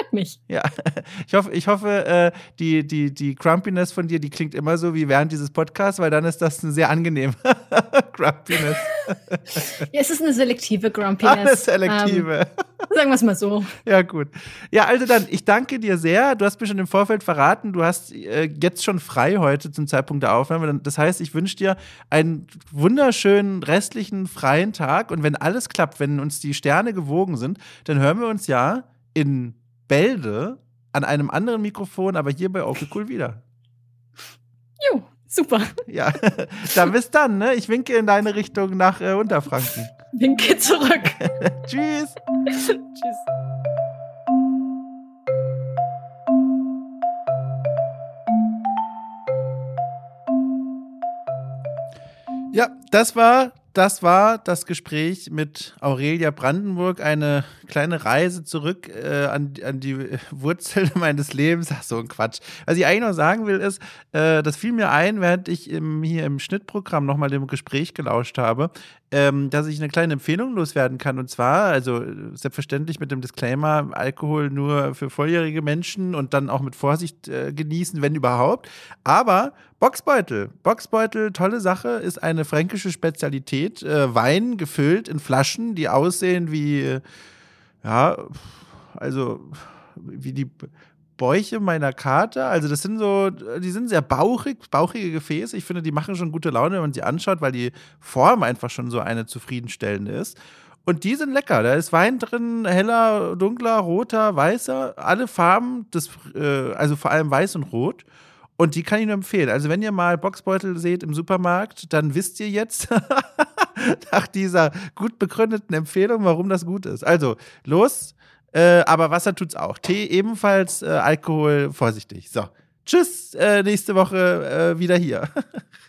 freut mich. Ja, ich hoffe, ich hoffe äh, die, die, die Grumpiness von dir, die klingt immer so wie während dieses Podcasts, weil dann ist das ein sehr angenehm Grumpiness. ja, es ist eine selektive Grumpiness. Eine selektive. Ähm, sagen wir es mal so. Ja, gut. Ja, also dann, ich danke dir sehr. Du hast mir schon im Vorfeld verraten, du hast äh, jetzt schon frei heute zum Zeitpunkt der Aufnahme. Das heißt, ich wünsche dir einen wunderschönen restlichen freien Tag und wenn alles klappt, wenn uns die Sterne gewogen sind, dann hören wir uns ja in Bälde an einem anderen Mikrofon, aber hier bei Okay Cool wieder. Jo, super. Ja, dann bis dann, ne? Ich winke in deine Richtung nach äh, Unterfranken. Winke zurück. Tschüss. Tschüss. Ja, das war das war das Gespräch mit Aurelia Brandenburg, eine kleine Reise zurück äh, an, an die Wurzeln meines Lebens. Ach, so ein Quatsch. Was ich eigentlich noch sagen will, ist, äh, das fiel mir ein, während ich im, hier im Schnittprogramm nochmal dem Gespräch gelauscht habe, ähm, dass ich eine kleine Empfehlung loswerden kann. Und zwar, also selbstverständlich mit dem Disclaimer, Alkohol nur für volljährige Menschen und dann auch mit Vorsicht äh, genießen, wenn überhaupt. Aber Boxbeutel. Boxbeutel, tolle Sache, ist eine fränkische Spezialität. Äh, Wein gefüllt in Flaschen, die aussehen wie, ja, also wie die Bäuche meiner Karte. Also das sind so, die sind sehr bauchig, bauchige Gefäße. Ich finde, die machen schon gute Laune, wenn man sie anschaut, weil die Form einfach schon so eine zufriedenstellende ist. Und die sind lecker. Da ist Wein drin, heller, dunkler, roter, weißer, alle Farben, des, äh, also vor allem weiß und rot. Und die kann ich nur empfehlen. Also, wenn ihr mal Boxbeutel seht im Supermarkt, dann wisst ihr jetzt nach dieser gut begründeten Empfehlung, warum das gut ist. Also, los, äh, aber Wasser tut's auch. Tee ebenfalls, äh, Alkohol vorsichtig. So. Tschüss, äh, nächste Woche äh, wieder hier.